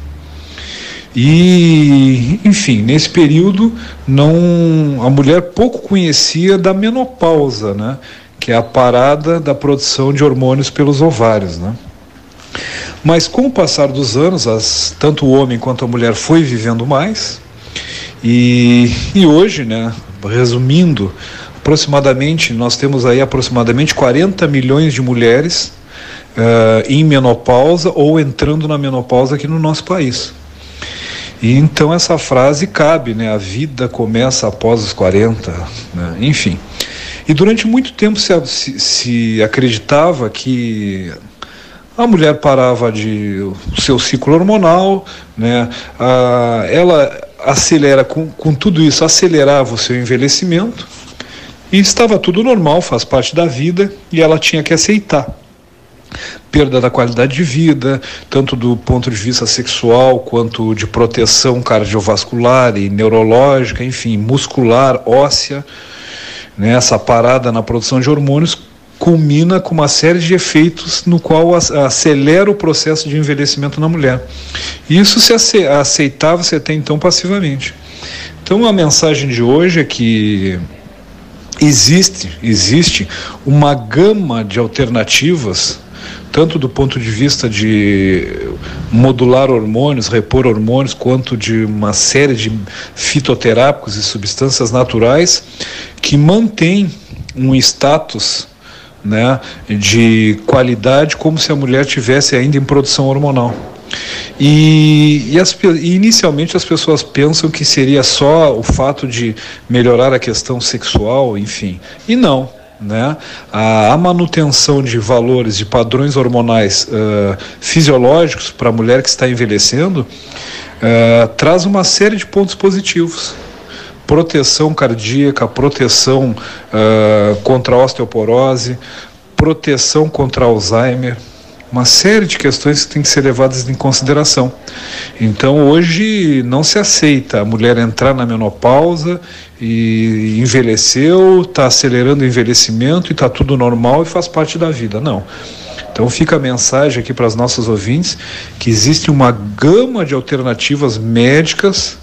E, enfim, nesse período não a mulher pouco conhecia da menopausa, né, que é a parada da produção de hormônios pelos ovários, né? Mas com o passar dos anos, as, tanto o homem quanto a mulher foi vivendo mais. E, e hoje, né, resumindo, aproximadamente, nós temos aí aproximadamente 40 milhões de mulheres uh, em menopausa ou entrando na menopausa aqui no nosso país. E então essa frase cabe, né? A vida começa após os 40, né? enfim. E durante muito tempo se, se, se acreditava que a mulher parava de o seu ciclo hormonal, né? A, ela acelera com, com tudo isso acelerava o seu envelhecimento e estava tudo normal, faz parte da vida e ela tinha que aceitar perda da qualidade de vida, tanto do ponto de vista sexual quanto de proteção cardiovascular e neurológica, enfim, muscular, óssea. Né? Essa parada na produção de hormônios culmina com uma série de efeitos no qual acelera o processo de envelhecimento na mulher. Isso se aceitava se até então passivamente. Então a mensagem de hoje é que existe, existe uma gama de alternativas tanto do ponto de vista de modular hormônios, repor hormônios, quanto de uma série de fitoterápicos e substâncias naturais que mantêm um status né, de qualidade como se a mulher tivesse ainda em produção hormonal. E, e, as, inicialmente as pessoas pensam que seria só o fato de melhorar a questão sexual, enfim. E não. Né? A, a manutenção de valores, de padrões hormonais uh, fisiológicos para a mulher que está envelhecendo uh, traz uma série de pontos positivos proteção cardíaca, proteção uh, contra a osteoporose, proteção contra Alzheimer, uma série de questões que têm que ser levadas em consideração. Então, hoje não se aceita a mulher entrar na menopausa e envelheceu, está acelerando o envelhecimento e está tudo normal e faz parte da vida. Não. Então fica a mensagem aqui para os nossos ouvintes que existe uma gama de alternativas médicas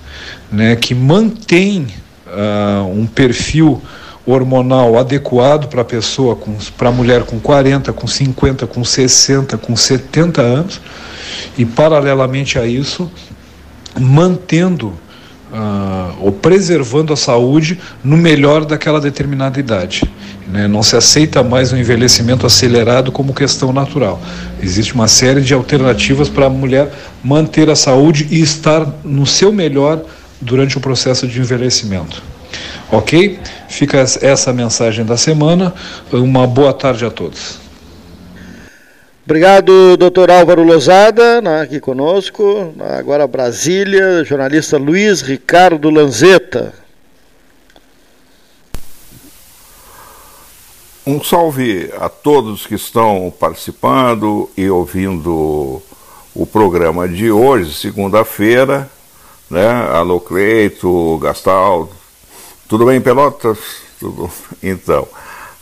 né, que mantém uh, um perfil hormonal adequado para a pessoa, para a mulher com 40, com 50, com 60, com 70 anos, e paralelamente a isso, mantendo uh, ou preservando a saúde no melhor daquela determinada idade. Né? Não se aceita mais o envelhecimento acelerado como questão natural. Existe uma série de alternativas para a mulher manter a saúde e estar no seu melhor durante o processo de envelhecimento. Ok? Fica essa mensagem da semana. Uma boa tarde a todos. Obrigado, doutor Álvaro Lozada, né, aqui conosco. Agora Brasília, jornalista Luiz Ricardo Lanzetta. Um salve a todos que estão participando e ouvindo o programa de hoje, segunda-feira né? Alô Cleito, Gastal, tudo bem Pelotas? Tudo. Então,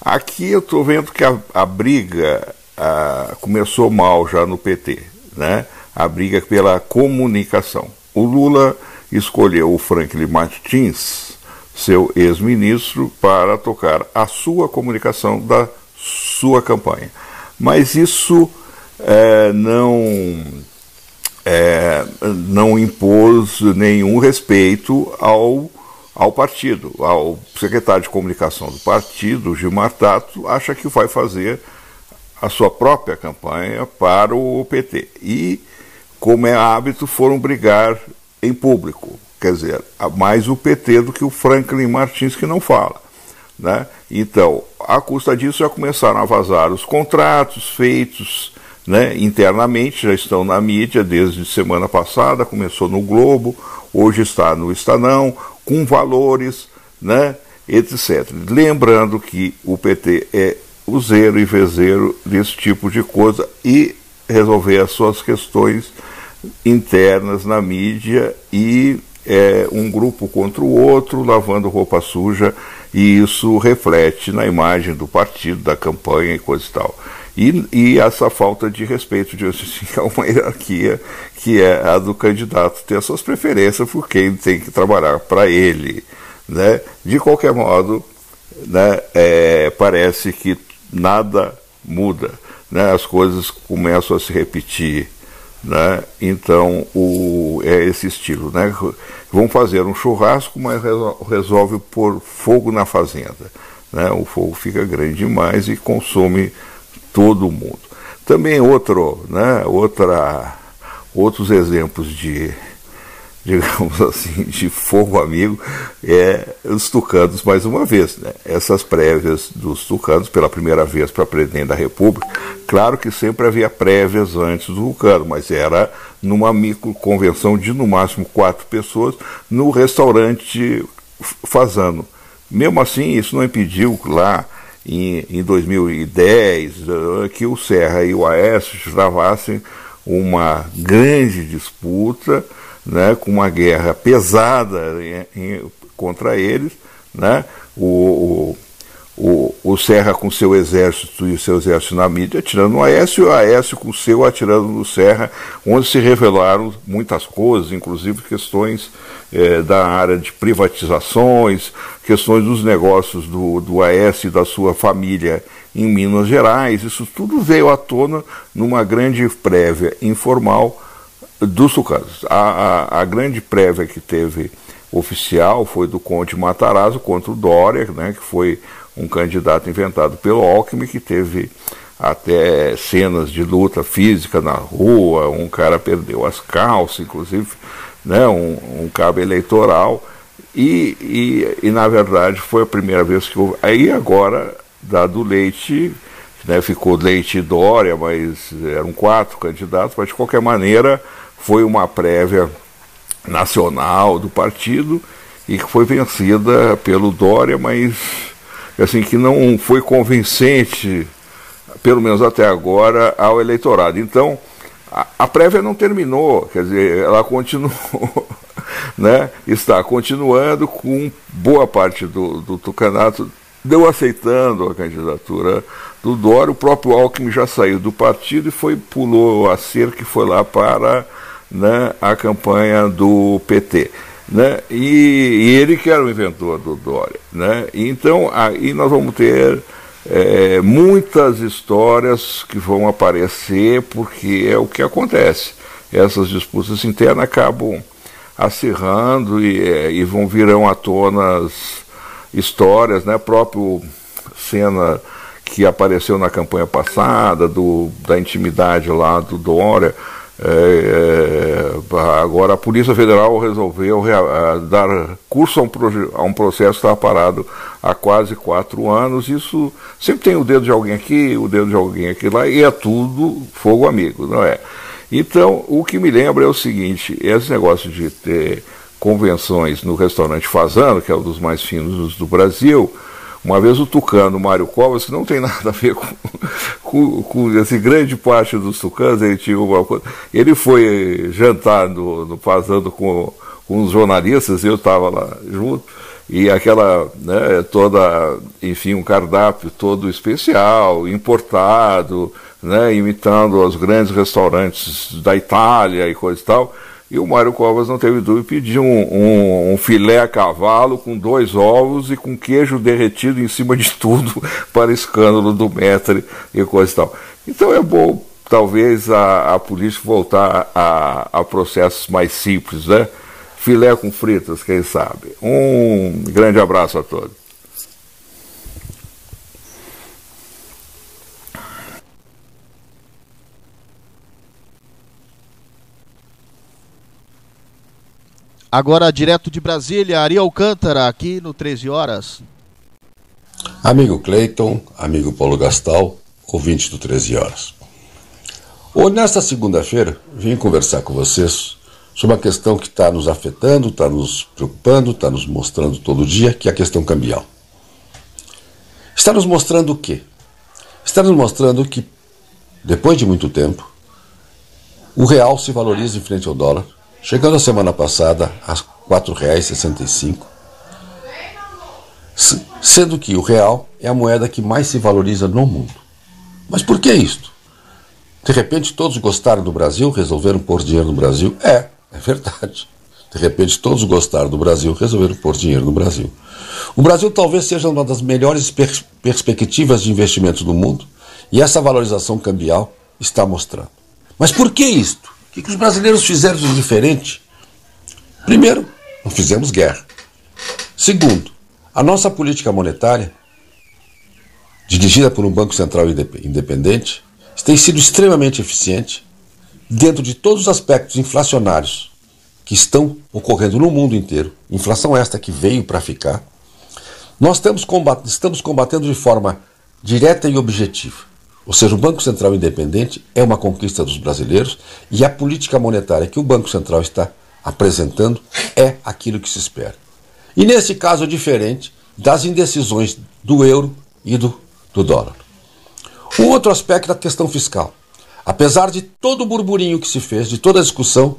aqui eu estou vendo que a, a briga a, começou mal já no PT, né? A briga pela comunicação. O Lula escolheu o Franklin Martins, seu ex-ministro, para tocar a sua comunicação da sua campanha. Mas isso é, não é, não impôs nenhum respeito ao, ao partido. Ao secretário de comunicação do partido, Gilmar Tato, acha que vai fazer a sua própria campanha para o PT. E, como é hábito, foram brigar em público. Quer dizer, mais o PT do que o Franklin Martins, que não fala. Né? Então, à custa disso, já começaram a vazar os contratos feitos né, internamente, já estão na mídia desde semana passada, começou no Globo, hoje está no Estanão, com valores, né, etc. Lembrando que o PT é o zero e vezeiro desse tipo de coisa e resolver as suas questões internas na mídia e é, um grupo contra o outro, lavando roupa suja, e isso reflete na imagem do partido, da campanha e coisa e tal. E, e essa falta de respeito de uma hierarquia que é a do candidato ter as suas preferências por quem tem que trabalhar para ele. Né? De qualquer modo, né, é, parece que nada muda, né? as coisas começam a se repetir. Né? Então o, é esse estilo. Né? Vão fazer um churrasco, mas resolve pôr fogo na fazenda. Né? O fogo fica grande demais e consome todo mundo. Também outro, né, outra, outros exemplos de, digamos assim, de fogo amigo, é os tucanos mais uma vez. Né? Essas prévias dos tucanos, pela primeira vez para presidente da República, claro que sempre havia prévias antes do tucano, mas era numa micro convenção de no máximo quatro pessoas no restaurante Fazano. Mesmo assim, isso não impediu lá em, em 2010 eh, que o Serra e o Aécio travassem uma grande disputa né, com uma guerra pesada em, em, contra eles, né, o, o, o, Serra com seu exército e o seu exército na mídia atirando no Aécio e o Aécio com o seu atirando no Serra, onde se revelaram muitas coisas, inclusive questões eh, da área de privatizações, questões dos negócios do, do Aécio e da sua família em Minas Gerais, isso tudo veio à tona numa grande prévia informal dos Tucanos. A, a, a, grande prévia que teve oficial foi do Conde Matarazzo contra o Dória, né, que foi um candidato inventado pelo Alckmin, que teve até cenas de luta física na rua, um cara perdeu as calças, inclusive, né, um, um cabo eleitoral, e, e, e, na verdade foi a primeira vez que houve. Aí agora, dado leite, né, ficou leite e Dória, mas eram quatro candidatos, mas de qualquer maneira foi uma prévia nacional do partido e que foi vencida pelo Dória, mas assim que não foi convincente, pelo menos até agora, ao eleitorado. Então, a, a prévia não terminou, quer dizer, ela continuou, né? Está continuando com boa parte do, do Tucanato deu aceitando a candidatura do Dória. O próprio Alckmin já saiu do partido e foi pulou a cerca e foi lá para né, a campanha do PT. Né? E, e, ele que era o inventor do Dória. Né? Então, aí nós vamos ter é, muitas histórias que vão aparecer, porque é o que acontece. Essas disputas internas acabam acirrando e, é, e vão virão à tona histórias, né? próprio cena que apareceu na campanha passada, do, da intimidade lá do Dória, é, é, agora a Polícia Federal resolveu dar curso a um, a um processo que estava parado há quase quatro anos. Isso sempre tem o dedo de alguém aqui, o dedo de alguém aqui lá, e é tudo fogo amigo, não é? Então, o que me lembra é o seguinte: esse negócio de ter convenções no restaurante Fazano, que é um dos mais finos do Brasil, uma vez o tucano, Mário Covas, que não tem nada a ver com, com, com esse grande parte dos tucanos, ele tinha uma coisa. Ele foi jantar no, no Fazano com, com os jornalistas, eu estava lá junto, e aquela, né, toda, enfim, um cardápio todo especial, importado, né, imitando os grandes restaurantes da Itália e coisa e tal. E o Mário Covas não teve dúvida, pediu um, um, um, filé a cavalo com dois ovos e com queijo derretido em cima de tudo para escândalo do metre e coisa e tal. Então é bom, talvez, a, a polícia voltar a, a processos mais simples, né? Filé com fritas, quem sabe. Um grande abraço a todos. Agora, direto de Brasília, Ari Alcântara, aqui no 13 Horas. Amigo Cleiton, amigo Paulo Gastal, ouvinte do 13 Horas. Hoje, nesta segunda-feira, vim conversar com vocês sobre uma questão que está nos afetando, está nos preocupando, está nos mostrando todo dia, que é a questão cambial. Está nos mostrando o quê? Está nos mostrando que, depois de muito tempo, o real se valoriza em frente ao dólar, chegando a semana passada a R$ 4,65, sendo que o real é a moeda que mais se valoriza no mundo. Mas por que isto? De repente todos gostaram do Brasil, resolveram pôr dinheiro no Brasil? É, é verdade. De repente todos gostaram do Brasil, resolveram pôr dinheiro no Brasil. O Brasil talvez seja uma das melhores pers perspectivas de investimento do mundo e essa valorização cambial está mostrando. Mas por que isto? O que os brasileiros fizeram de diferente? Primeiro, não fizemos guerra. Segundo, a nossa política monetária, dirigida por um Banco Central independente, tem sido extremamente eficiente dentro de todos os aspectos inflacionários que estão ocorrendo no mundo inteiro, inflação esta que veio para ficar, nós estamos combatendo de forma direta e objetiva. Ou seja, o Banco Central independente é uma conquista dos brasileiros e a política monetária que o Banco Central está apresentando é aquilo que se espera. E nesse caso diferente das indecisões do euro e do, do dólar. Um outro aspecto da questão fiscal. Apesar de todo o burburinho que se fez, de toda a discussão,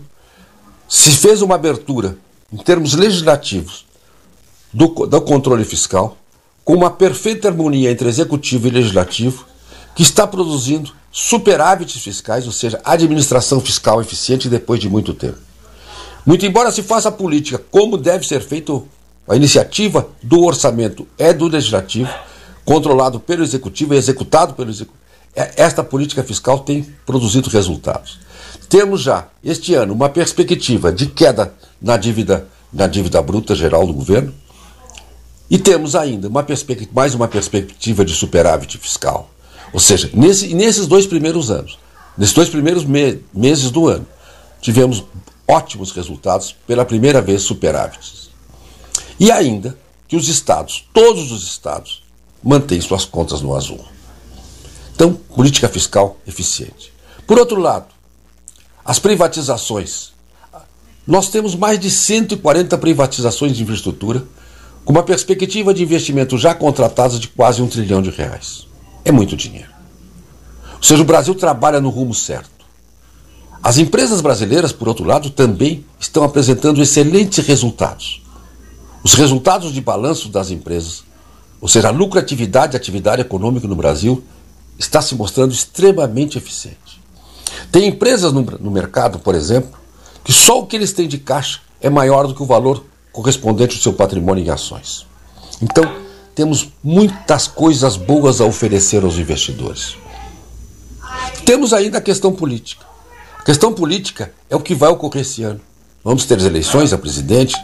se fez uma abertura em termos legislativos do, do controle fiscal, com uma perfeita harmonia entre executivo e legislativo, que está produzindo superávites fiscais, ou seja, administração fiscal eficiente depois de muito tempo. Muito embora se faça política como deve ser feita, a iniciativa do orçamento é do legislativo, controlado pelo executivo e executado pelo executivo. É, esta política fiscal tem produzido resultados. Temos já este ano uma perspectiva de queda na dívida, na dívida bruta geral do governo, e temos ainda uma mais uma perspectiva de superávit fiscal. Ou seja, nesse, nesses dois primeiros anos, nesses dois primeiros me meses do ano, tivemos ótimos resultados, pela primeira vez superávites. E ainda que os estados, todos os estados, mantêm suas contas no azul. Então, política fiscal eficiente. Por outro lado, as privatizações. Nós temos mais de 140 privatizações de infraestrutura com uma perspectiva de investimento já contratadas de quase um trilhão de reais. É muito dinheiro. Ou seja, o Brasil trabalha no rumo certo. As empresas brasileiras, por outro lado, também estão apresentando excelentes resultados. Os resultados de balanço das empresas, ou seja, a lucratividade da atividade econômica no Brasil, está se mostrando extremamente eficiente. Tem empresas no, no mercado, por exemplo, que só o que eles têm de caixa é maior do que o valor correspondente ao seu patrimônio em ações. Então, temos muitas coisas boas a oferecer aos investidores. Temos ainda a questão política. A questão política é o que vai ocorrer esse ano. Vamos ter eleições a presidente,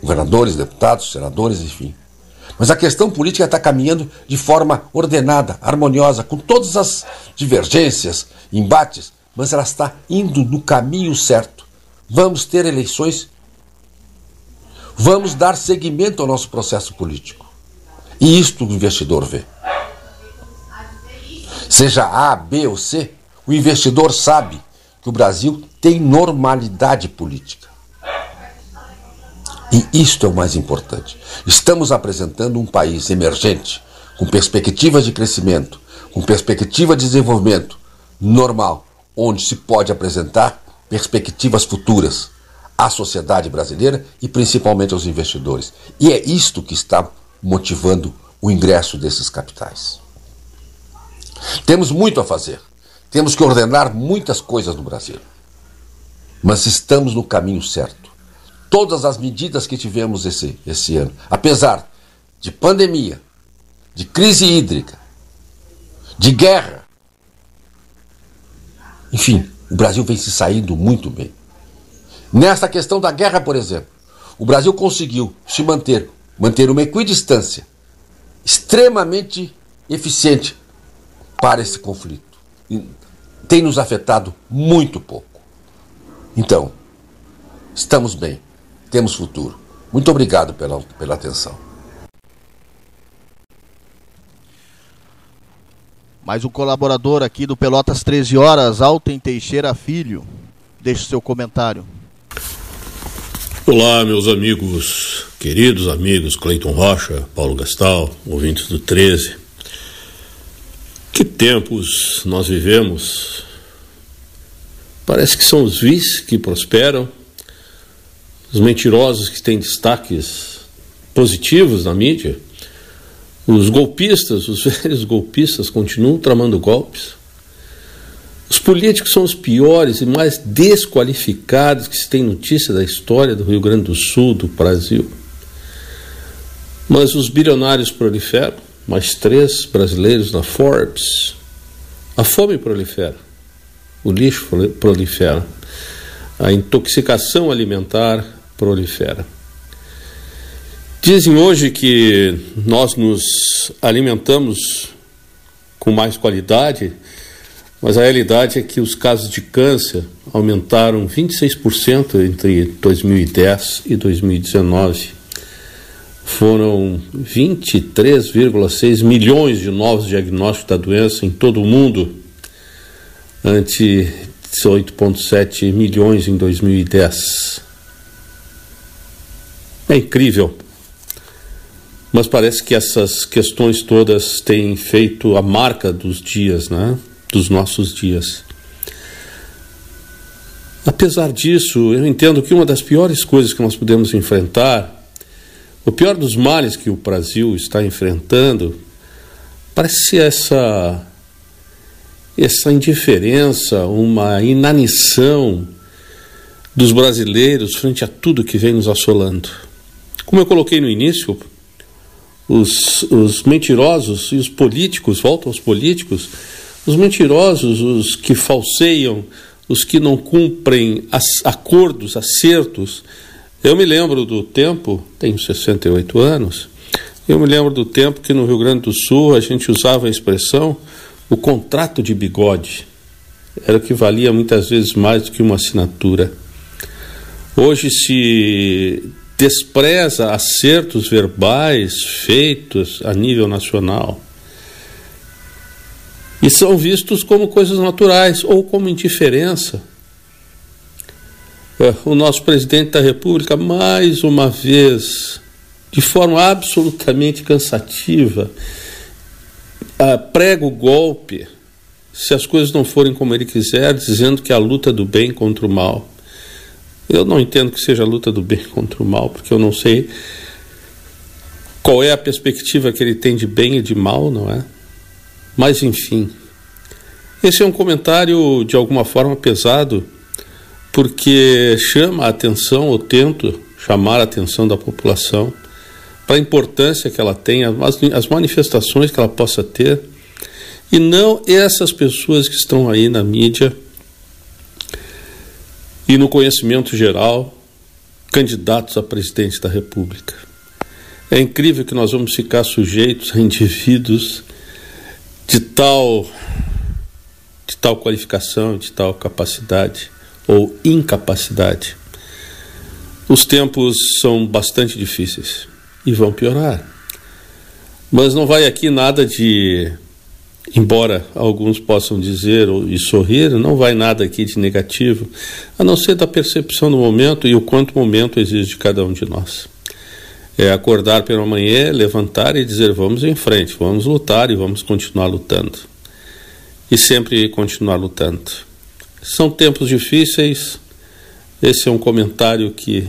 governadores, deputados, senadores, enfim. Mas a questão política está caminhando de forma ordenada, harmoniosa, com todas as divergências, embates, mas ela está indo no caminho certo. Vamos ter eleições Vamos dar seguimento ao nosso processo político. E isto o investidor vê. Seja A, B ou C, o investidor sabe que o Brasil tem normalidade política. E isto é o mais importante. Estamos apresentando um país emergente, com perspectivas de crescimento, com perspectiva de desenvolvimento normal, onde se pode apresentar perspectivas futuras à sociedade brasileira e principalmente aos investidores. E é isto que está motivando o ingresso desses capitais. Temos muito a fazer. Temos que ordenar muitas coisas no Brasil. Mas estamos no caminho certo. Todas as medidas que tivemos esse, esse ano, apesar de pandemia, de crise hídrica, de guerra, enfim, o Brasil vem se saindo muito bem. Nesta questão da guerra, por exemplo, o Brasil conseguiu se manter, manter uma equidistância extremamente eficiente para esse conflito. Tem nos afetado muito pouco. Então, estamos bem, temos futuro. Muito obrigado pela, pela atenção. Mais um colaborador aqui do Pelotas 13 Horas, Alten Teixeira Filho. Deixe seu comentário. Olá, meus amigos, queridos amigos Cleiton Rocha, Paulo Gastal, ouvintes do 13. Que tempos nós vivemos? Parece que são os vis que prosperam, os mentirosos que têm destaques positivos na mídia, os golpistas, os velhos golpistas continuam tramando golpes. Os políticos são os piores e mais desqualificados que se tem notícia da história do Rio Grande do Sul, do Brasil. Mas os bilionários proliferam, mais três brasileiros na Forbes. A fome prolifera, o lixo prolifera, a intoxicação alimentar prolifera. Dizem hoje que nós nos alimentamos com mais qualidade Mas a realidade é que os casos de câncer aumentaram 26% entre 2010 e 2019. Foram 23,6 milhões de novos diagnósticos da doença em todo o mundo, ante 18,7 milhões em 2010. É incrível. Mas parece que essas questões todas têm feito a marca dos dias, né? Dos nossos dias. Apesar disso, eu entendo que uma das piores coisas que nós podemos enfrentar, o pior dos males que o Brasil está enfrentando, parece essa essa indiferença, uma inanição dos brasileiros frente a tudo que vem nos assolando. Como eu coloquei no início, os, os mentirosos e os políticos, voltam aos políticos, os mentirosos, os que falseiam, os que não cumprem acordos, acertos. Eu me lembro do tempo, tenho 68 anos, eu me lembro do tempo que no Rio Grande do Sul a gente usava a expressão o contrato de bigode. Era o que valia muitas vezes mais do que uma assinatura. Hoje se despreza acertos verbais feitos a nível nacional e são vistos como coisas naturais ou como indiferença. É, o nosso presidente da República, mais uma vez, de forma absolutamente cansativa, prega o golpe se as coisas não forem como ele quiser, dizendo que é a luta do bem contra o mal. Eu não entendo que seja a luta do bem contra o mal, porque eu não sei qual é a perspectiva que ele tem de bem e de mal, não é? Mas enfim, esse é um comentário de alguma forma pesado, porque chama a atenção, ou tento chamar a atenção da população para a importância que ela tem, as, manifestações que ela possa ter, e não essas pessoas que estão aí na mídia e no conhecimento geral, candidatos a presidente da República. É incrível que nós vamos ficar sujeitos a indivíduos de tal de tal qualificação, de tal capacidade ou incapacidade. Os tempos são bastante difíceis e vão piorar. Mas não vai aqui nada de embora alguns possam dizer e sorrir, não vai nada aqui de negativo, a não ser da percepção do momento e o quanto o momento exige de cada um de nós. É acordar pela manhã, levantar e dizer vamos em frente, vamos lutar e vamos continuar lutando. E sempre continuar lutando. São tempos difíceis, esse é um comentário que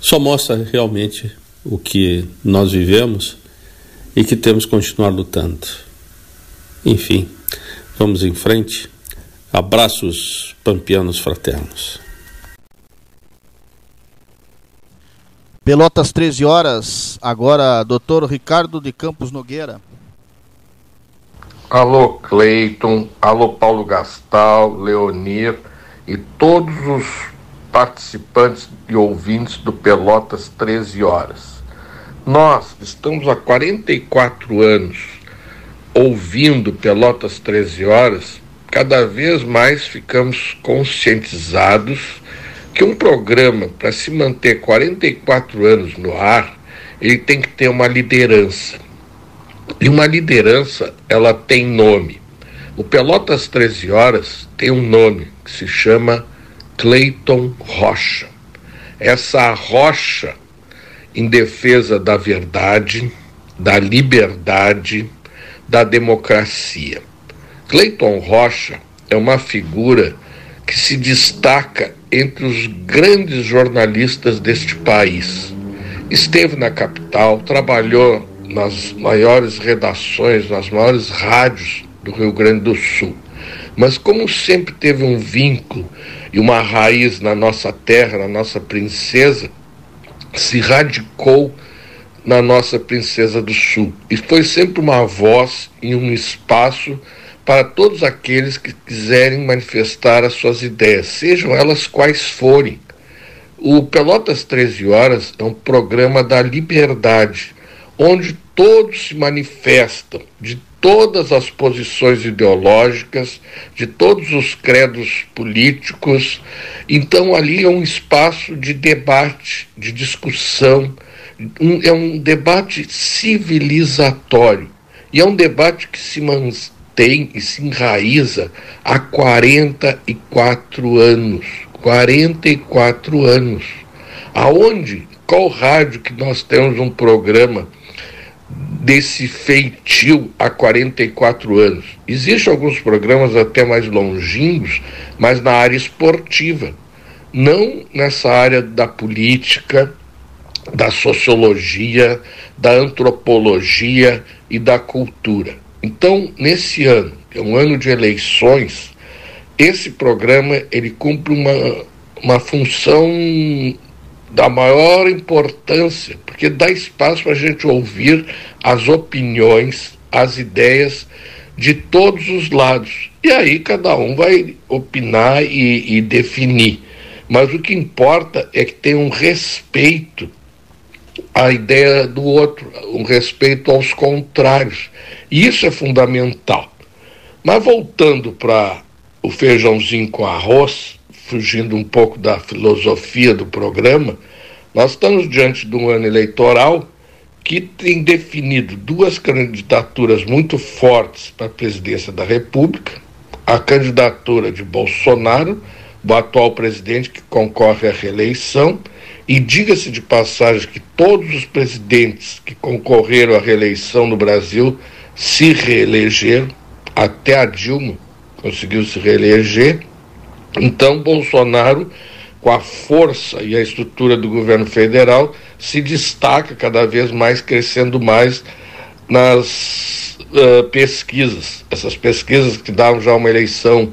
só mostra realmente o que nós vivemos e que temos que continuar lutando. Enfim, vamos em frente. Abraços pampianos fraternos. Pelotas 13 horas, agora doutor Ricardo de Campos Nogueira. Alô Cleiton, alô Paulo Gastal, Leonir e todos os participantes e ouvintes do Pelotas 13 horas. Nós estamos há 44 anos ouvindo Pelotas 13 Horas, cada vez mais ficamos conscientizados que um programa, para se manter 44 anos no ar, ele tem que ter uma liderança. E uma liderança, ela tem nome. O Pelotas 13 Horas tem um nome que se chama Clayton Rocha. Essa rocha em defesa da verdade, da liberdade, da democracia. Cleiton Rocha é uma figura que se destaca entre os grandes jornalistas deste país. Esteve na capital, trabalhou nas maiores redações, nas maiores rádios do Rio Grande do Sul. Mas, como sempre teve um vínculo e uma raiz na nossa terra, na nossa princesa, se radicou na nossa Princesa do Sul e foi sempre uma voz e um espaço para todos aqueles que quiserem manifestar as suas ideias, sejam elas quais forem. O Pelotas 13 Horas é um programa da liberdade, onde todos se manifestam de todas as posições ideológicas, de todos os credos políticos. Então, ali é um espaço de debate, de discussão, um, é um debate civilizatório. E é um debate que se mantém e se enraiza há 44 anos. 44 anos. Aonde? Qual rádio que nós temos um programa desse feitio há 44 anos? Existem alguns programas até mais longínquos, mas na área esportiva, não nessa área da política, da sociologia, da antropologia e da cultura. Então, nesse ano, que é um ano de eleições, esse programa ele cumpre uma, uma função da maior importância, porque dá espaço para a gente ouvir as opiniões, as ideias de todos os lados. E aí cada um vai opinar e, e definir. Mas o que importa é que tem um respeito à ideia do outro, um respeito aos contrários. E isso é fundamental. Mas voltando para o feijãozinho com arroz, fugindo um pouco da filosofia do programa, nós estamos diante de um ano eleitoral que tem definido duas candidaturas muito fortes para a presidência da República: a candidatura de Bolsonaro, o atual presidente que concorre à reeleição, e diga-se de passagem que todos os presidentes que concorreram à reeleição no Brasil se reelegeram, até a Dilma conseguiu se reeleger. Então, Bolsonaro, com a força e a estrutura do governo federal, se destaca cada vez mais, crescendo mais nas uh, pesquisas. Essas pesquisas que davam já uma eleição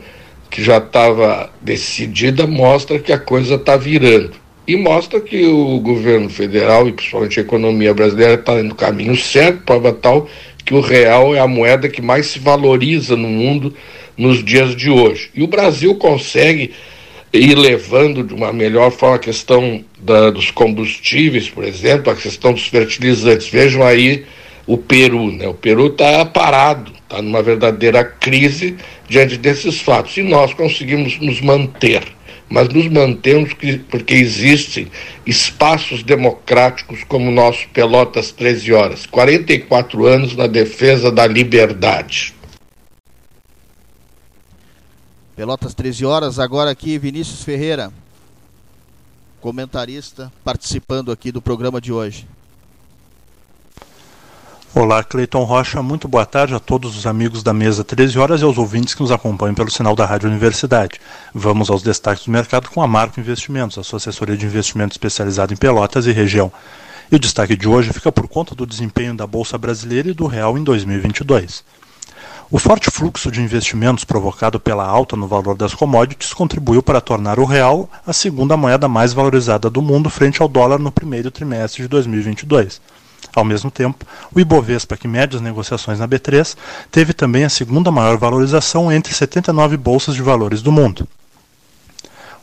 que já estava decidida, mostra que a coisa está virando. E mostra que o governo federal e principalmente a economia brasileira está no caminho certo, prova tal que o real é a moeda que mais se valoriza no mundo nos dias de hoje. E o Brasil consegue ir levando de uma melhor forma a questão da, dos combustíveis, por exemplo, a questão dos fertilizantes. Vejam aí o Peru, né? O Peru está parado, está numa verdadeira crise diante desses fatos. E nós conseguimos nos manter. Mas nos mantemos porque existem espaços democráticos como o nosso Pelotas 13 Horas 44 anos na defesa da liberdade. Pelotas 13 horas, agora aqui Vinícius Ferreira, comentarista, participando aqui do programa de hoje. Olá, Cleiton Rocha, muito boa tarde a todos os amigos da mesa 13 horas e aos ouvintes que nos acompanham pelo sinal da Rádio Universidade. Vamos aos destaques do mercado com a Marco Investimentos, a sua assessoria de investimento especializada em Pelotas e região. E o destaque de hoje fica por conta do desempenho da Bolsa Brasileira e do Real em 2022. O forte fluxo de investimentos provocado pela alta no valor das commodities contribuiu para tornar o real a segunda moeda mais valorizada do mundo frente ao dólar no primeiro trimestre de 2022. Ao mesmo tempo, o Ibovespa, que mede as negociações na B3, teve também a segunda maior valorização entre 79 bolsas de valores do mundo.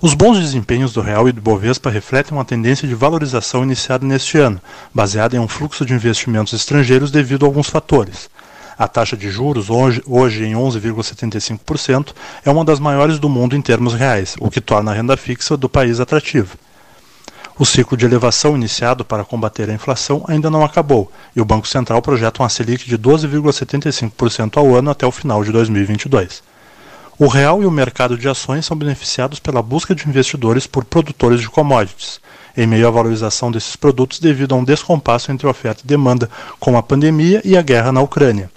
Os bons desempenhos do real e do Ibovespa refletem uma tendência de valorização iniciada neste ano, baseada em um fluxo de investimentos estrangeiros devido a alguns fatores. A taxa de juros, hoje, hoje em 11,75%, é uma das maiores do mundo em termos reais, o que torna a renda fixa do país atrativa. O ciclo de elevação iniciado para combater a inflação ainda não acabou, e o Banco Central projeta uma Selic de 12,75% ao ano até o final de 2022. O real e o mercado de ações são beneficiados pela busca de investidores por produtores de commodities, em meio à valorização desses produtos devido a um descompasso entre oferta e demanda com a pandemia e a guerra na Ucrânia.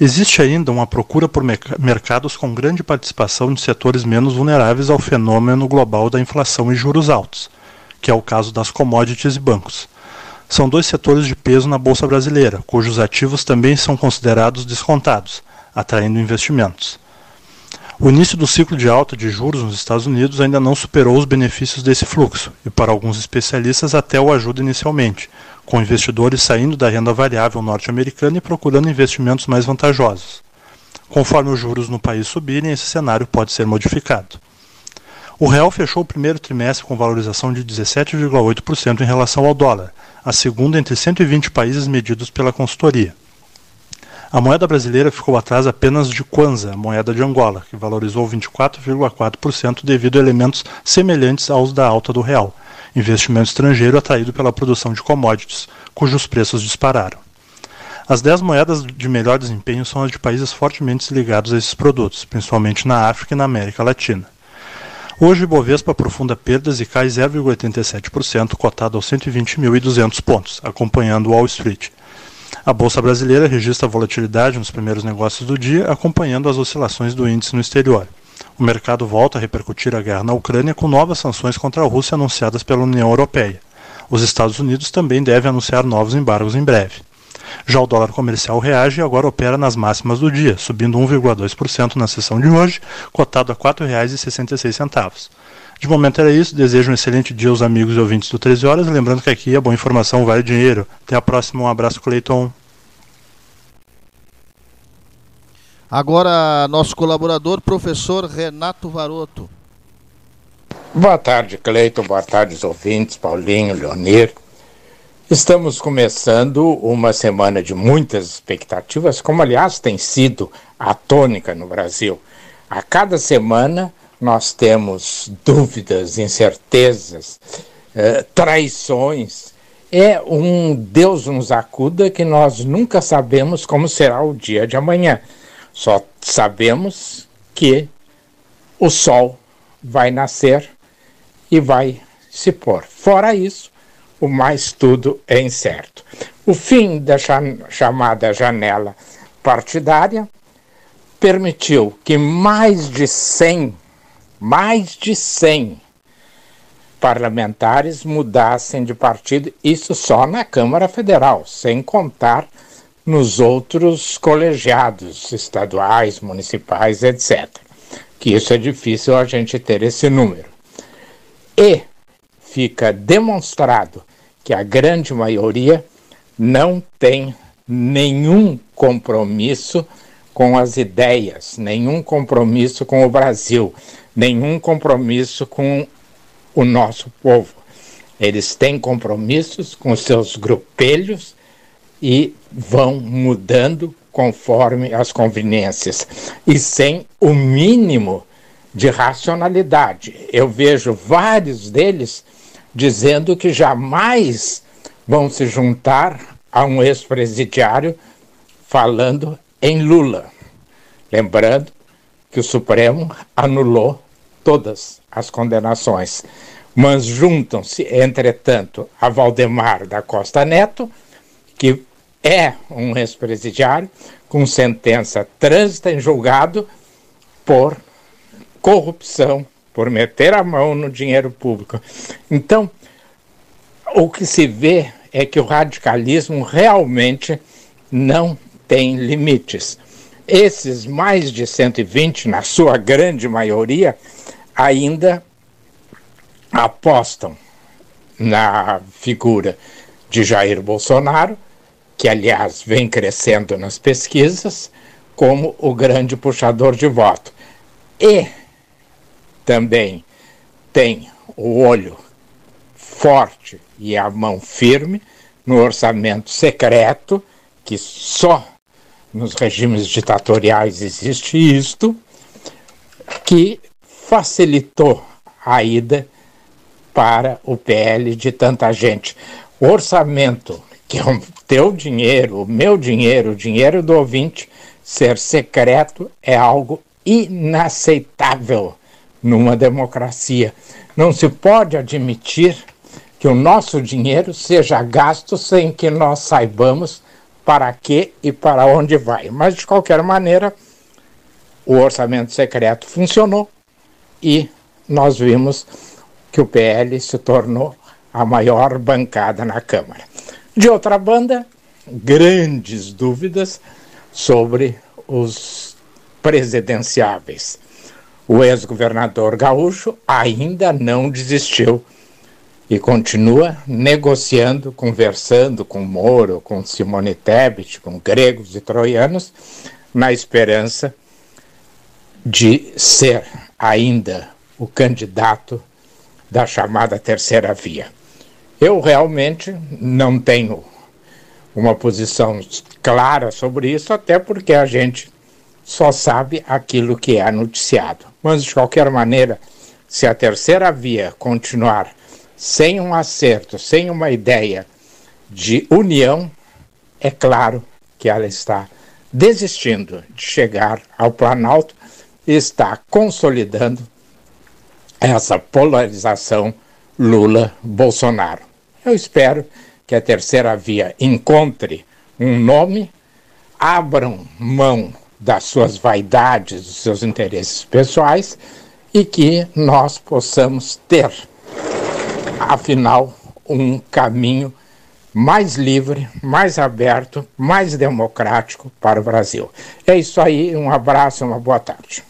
Existe ainda uma procura por mercados com grande participação de setores menos vulneráveis ao fenômeno global da inflação e juros altos, que é o caso das commodities e bancos. São dois setores de peso na Bolsa Brasileira, cujos ativos também são considerados descontados, atraindo investimentos. O início do ciclo de alta de juros nos Estados Unidos ainda não superou os benefícios desse fluxo, e para alguns especialistas até o ajuda inicialmente, com investidores saindo da renda variável norte-americana e procurando investimentos mais vantajosos. Conforme os juros no país subirem, esse cenário pode ser modificado. O real fechou o primeiro trimestre com valorização de 17,8% em relação ao dólar, a segunda entre 120 países medidos pela consultoria. A moeda brasileira ficou atrás apenas de Kwanza, moeda de Angola, que valorizou 24,4% devido a elementos semelhantes aos da alta do real, investimento estrangeiro atraído pela produção de commodities, cujos preços dispararam. As 10 moedas de melhor desempenho são as de países fortemente ligados a esses produtos, principalmente na África e na América Latina. Hoje, o Bovespa aprofunda perdas e cai 0,87%, cotado aos 120.200 pontos, acompanhando o Wall Street. A Bolsa Brasileira registra volatilidade nos primeiros negócios do dia, acompanhando as oscilações do índice no exterior. O mercado volta a repercutir a guerra na Ucrânia com novas sanções contra a Rússia anunciadas pela União Europeia. Os Estados Unidos também devem anunciar novos embargos em breve. Já o dólar comercial reage e agora opera nas máximas do dia, subindo 1,2% na sessão de hoje, cotado a R$ 4,66. De momento era isso. Desejo um excelente dia aos amigos e ouvintes do 13 Horas. Lembrando que aqui a boa informação vale dinheiro. Até a próxima. Um abraço, Cleiton. Agora, nosso colaborador, professor Renato Varoto. Boa tarde, Cleiton. Boa tarde, os ouvintes, Paulinho, Leonir. Estamos começando uma semana de muitas expectativas, como aliás tem sido a tônica no Brasil. A cada semana nós temos dúvidas, incertezas, eh, traições. É um Deus nos acuda que nós nunca sabemos como será o dia de amanhã. Só sabemos que o sol vai nascer e vai se pôr. Fora isso, o mais tudo é incerto. O fim da chamada janela partidária permitiu que mais de 100 mais de 100 parlamentares mudassem de partido, isso só na Câmara Federal, sem contar nos outros colegiados estaduais, municipais, etc. Que isso é difícil a gente ter esse número. E fica demonstrado que a grande maioria não tem nenhum compromisso com as ideias, nenhum compromisso com o Brasil, nenhum compromisso com o nosso povo. Eles têm compromissos com seus grupelhos e vão mudando conforme as conveniências e sem o mínimo de racionalidade. Eu vejo vários deles dizendo que jamais vão se juntar a um ex-presidiário falando em Lula. Lembrando que o Supremo anulou todas as condenações. Mas juntam-se, entretanto, a Valdemar da Costa Neto, que é um ex-presidiário, com sentença trânsita em julgado por corrupção, por meter a mão no dinheiro público. Então, o que se vê é que o radicalismo realmente não tem limites. Esses mais de 120, na sua grande maioria, ainda apostam na figura de Jair Bolsonaro, que aliás vem crescendo nas pesquisas, como o grande puxador de voto. E também tem o olho forte e a mão firme no orçamento secreto, que só nos regimes ditatoriais existe isto, que facilitou a ida para o PL de tanta gente. O orçamento, que o teu dinheiro, o meu dinheiro, o dinheiro do ouvinte, ser secreto é algo inaceitável numa democracia. Não se pode admitir que o nosso dinheiro seja gasto sem que nós saibamos para que e para onde vai. Mas, de qualquer maneira, o orçamento secreto funcionou e nós vimos que o PL se tornou a maior bancada na Câmara. De outra banda, grandes dúvidas sobre os presidenciáveis. O ex-governador gaúcho ainda não desistiu e continua negociando, conversando com Moro, com Simone Tebet, com gregos e troianos, na esperança de ser ainda o candidato da chamada terceira via. Eu realmente não tenho uma posição clara sobre isso, até porque a gente só sabe aquilo que é noticiado. Mas, de qualquer maneira, se a terceira via continuar sem um acerto, sem uma ideia de união, é claro que ela está desistindo de chegar ao Planalto e está consolidando essa polarização Lula-Bolsonaro. Eu espero que a terceira via encontre um nome, abram mão das suas vaidades, dos seus interesses pessoais e que nós possamos ter, afinal, um caminho mais livre, mais aberto, mais democrático para o Brasil. É isso aí, um abraço, uma boa tarde.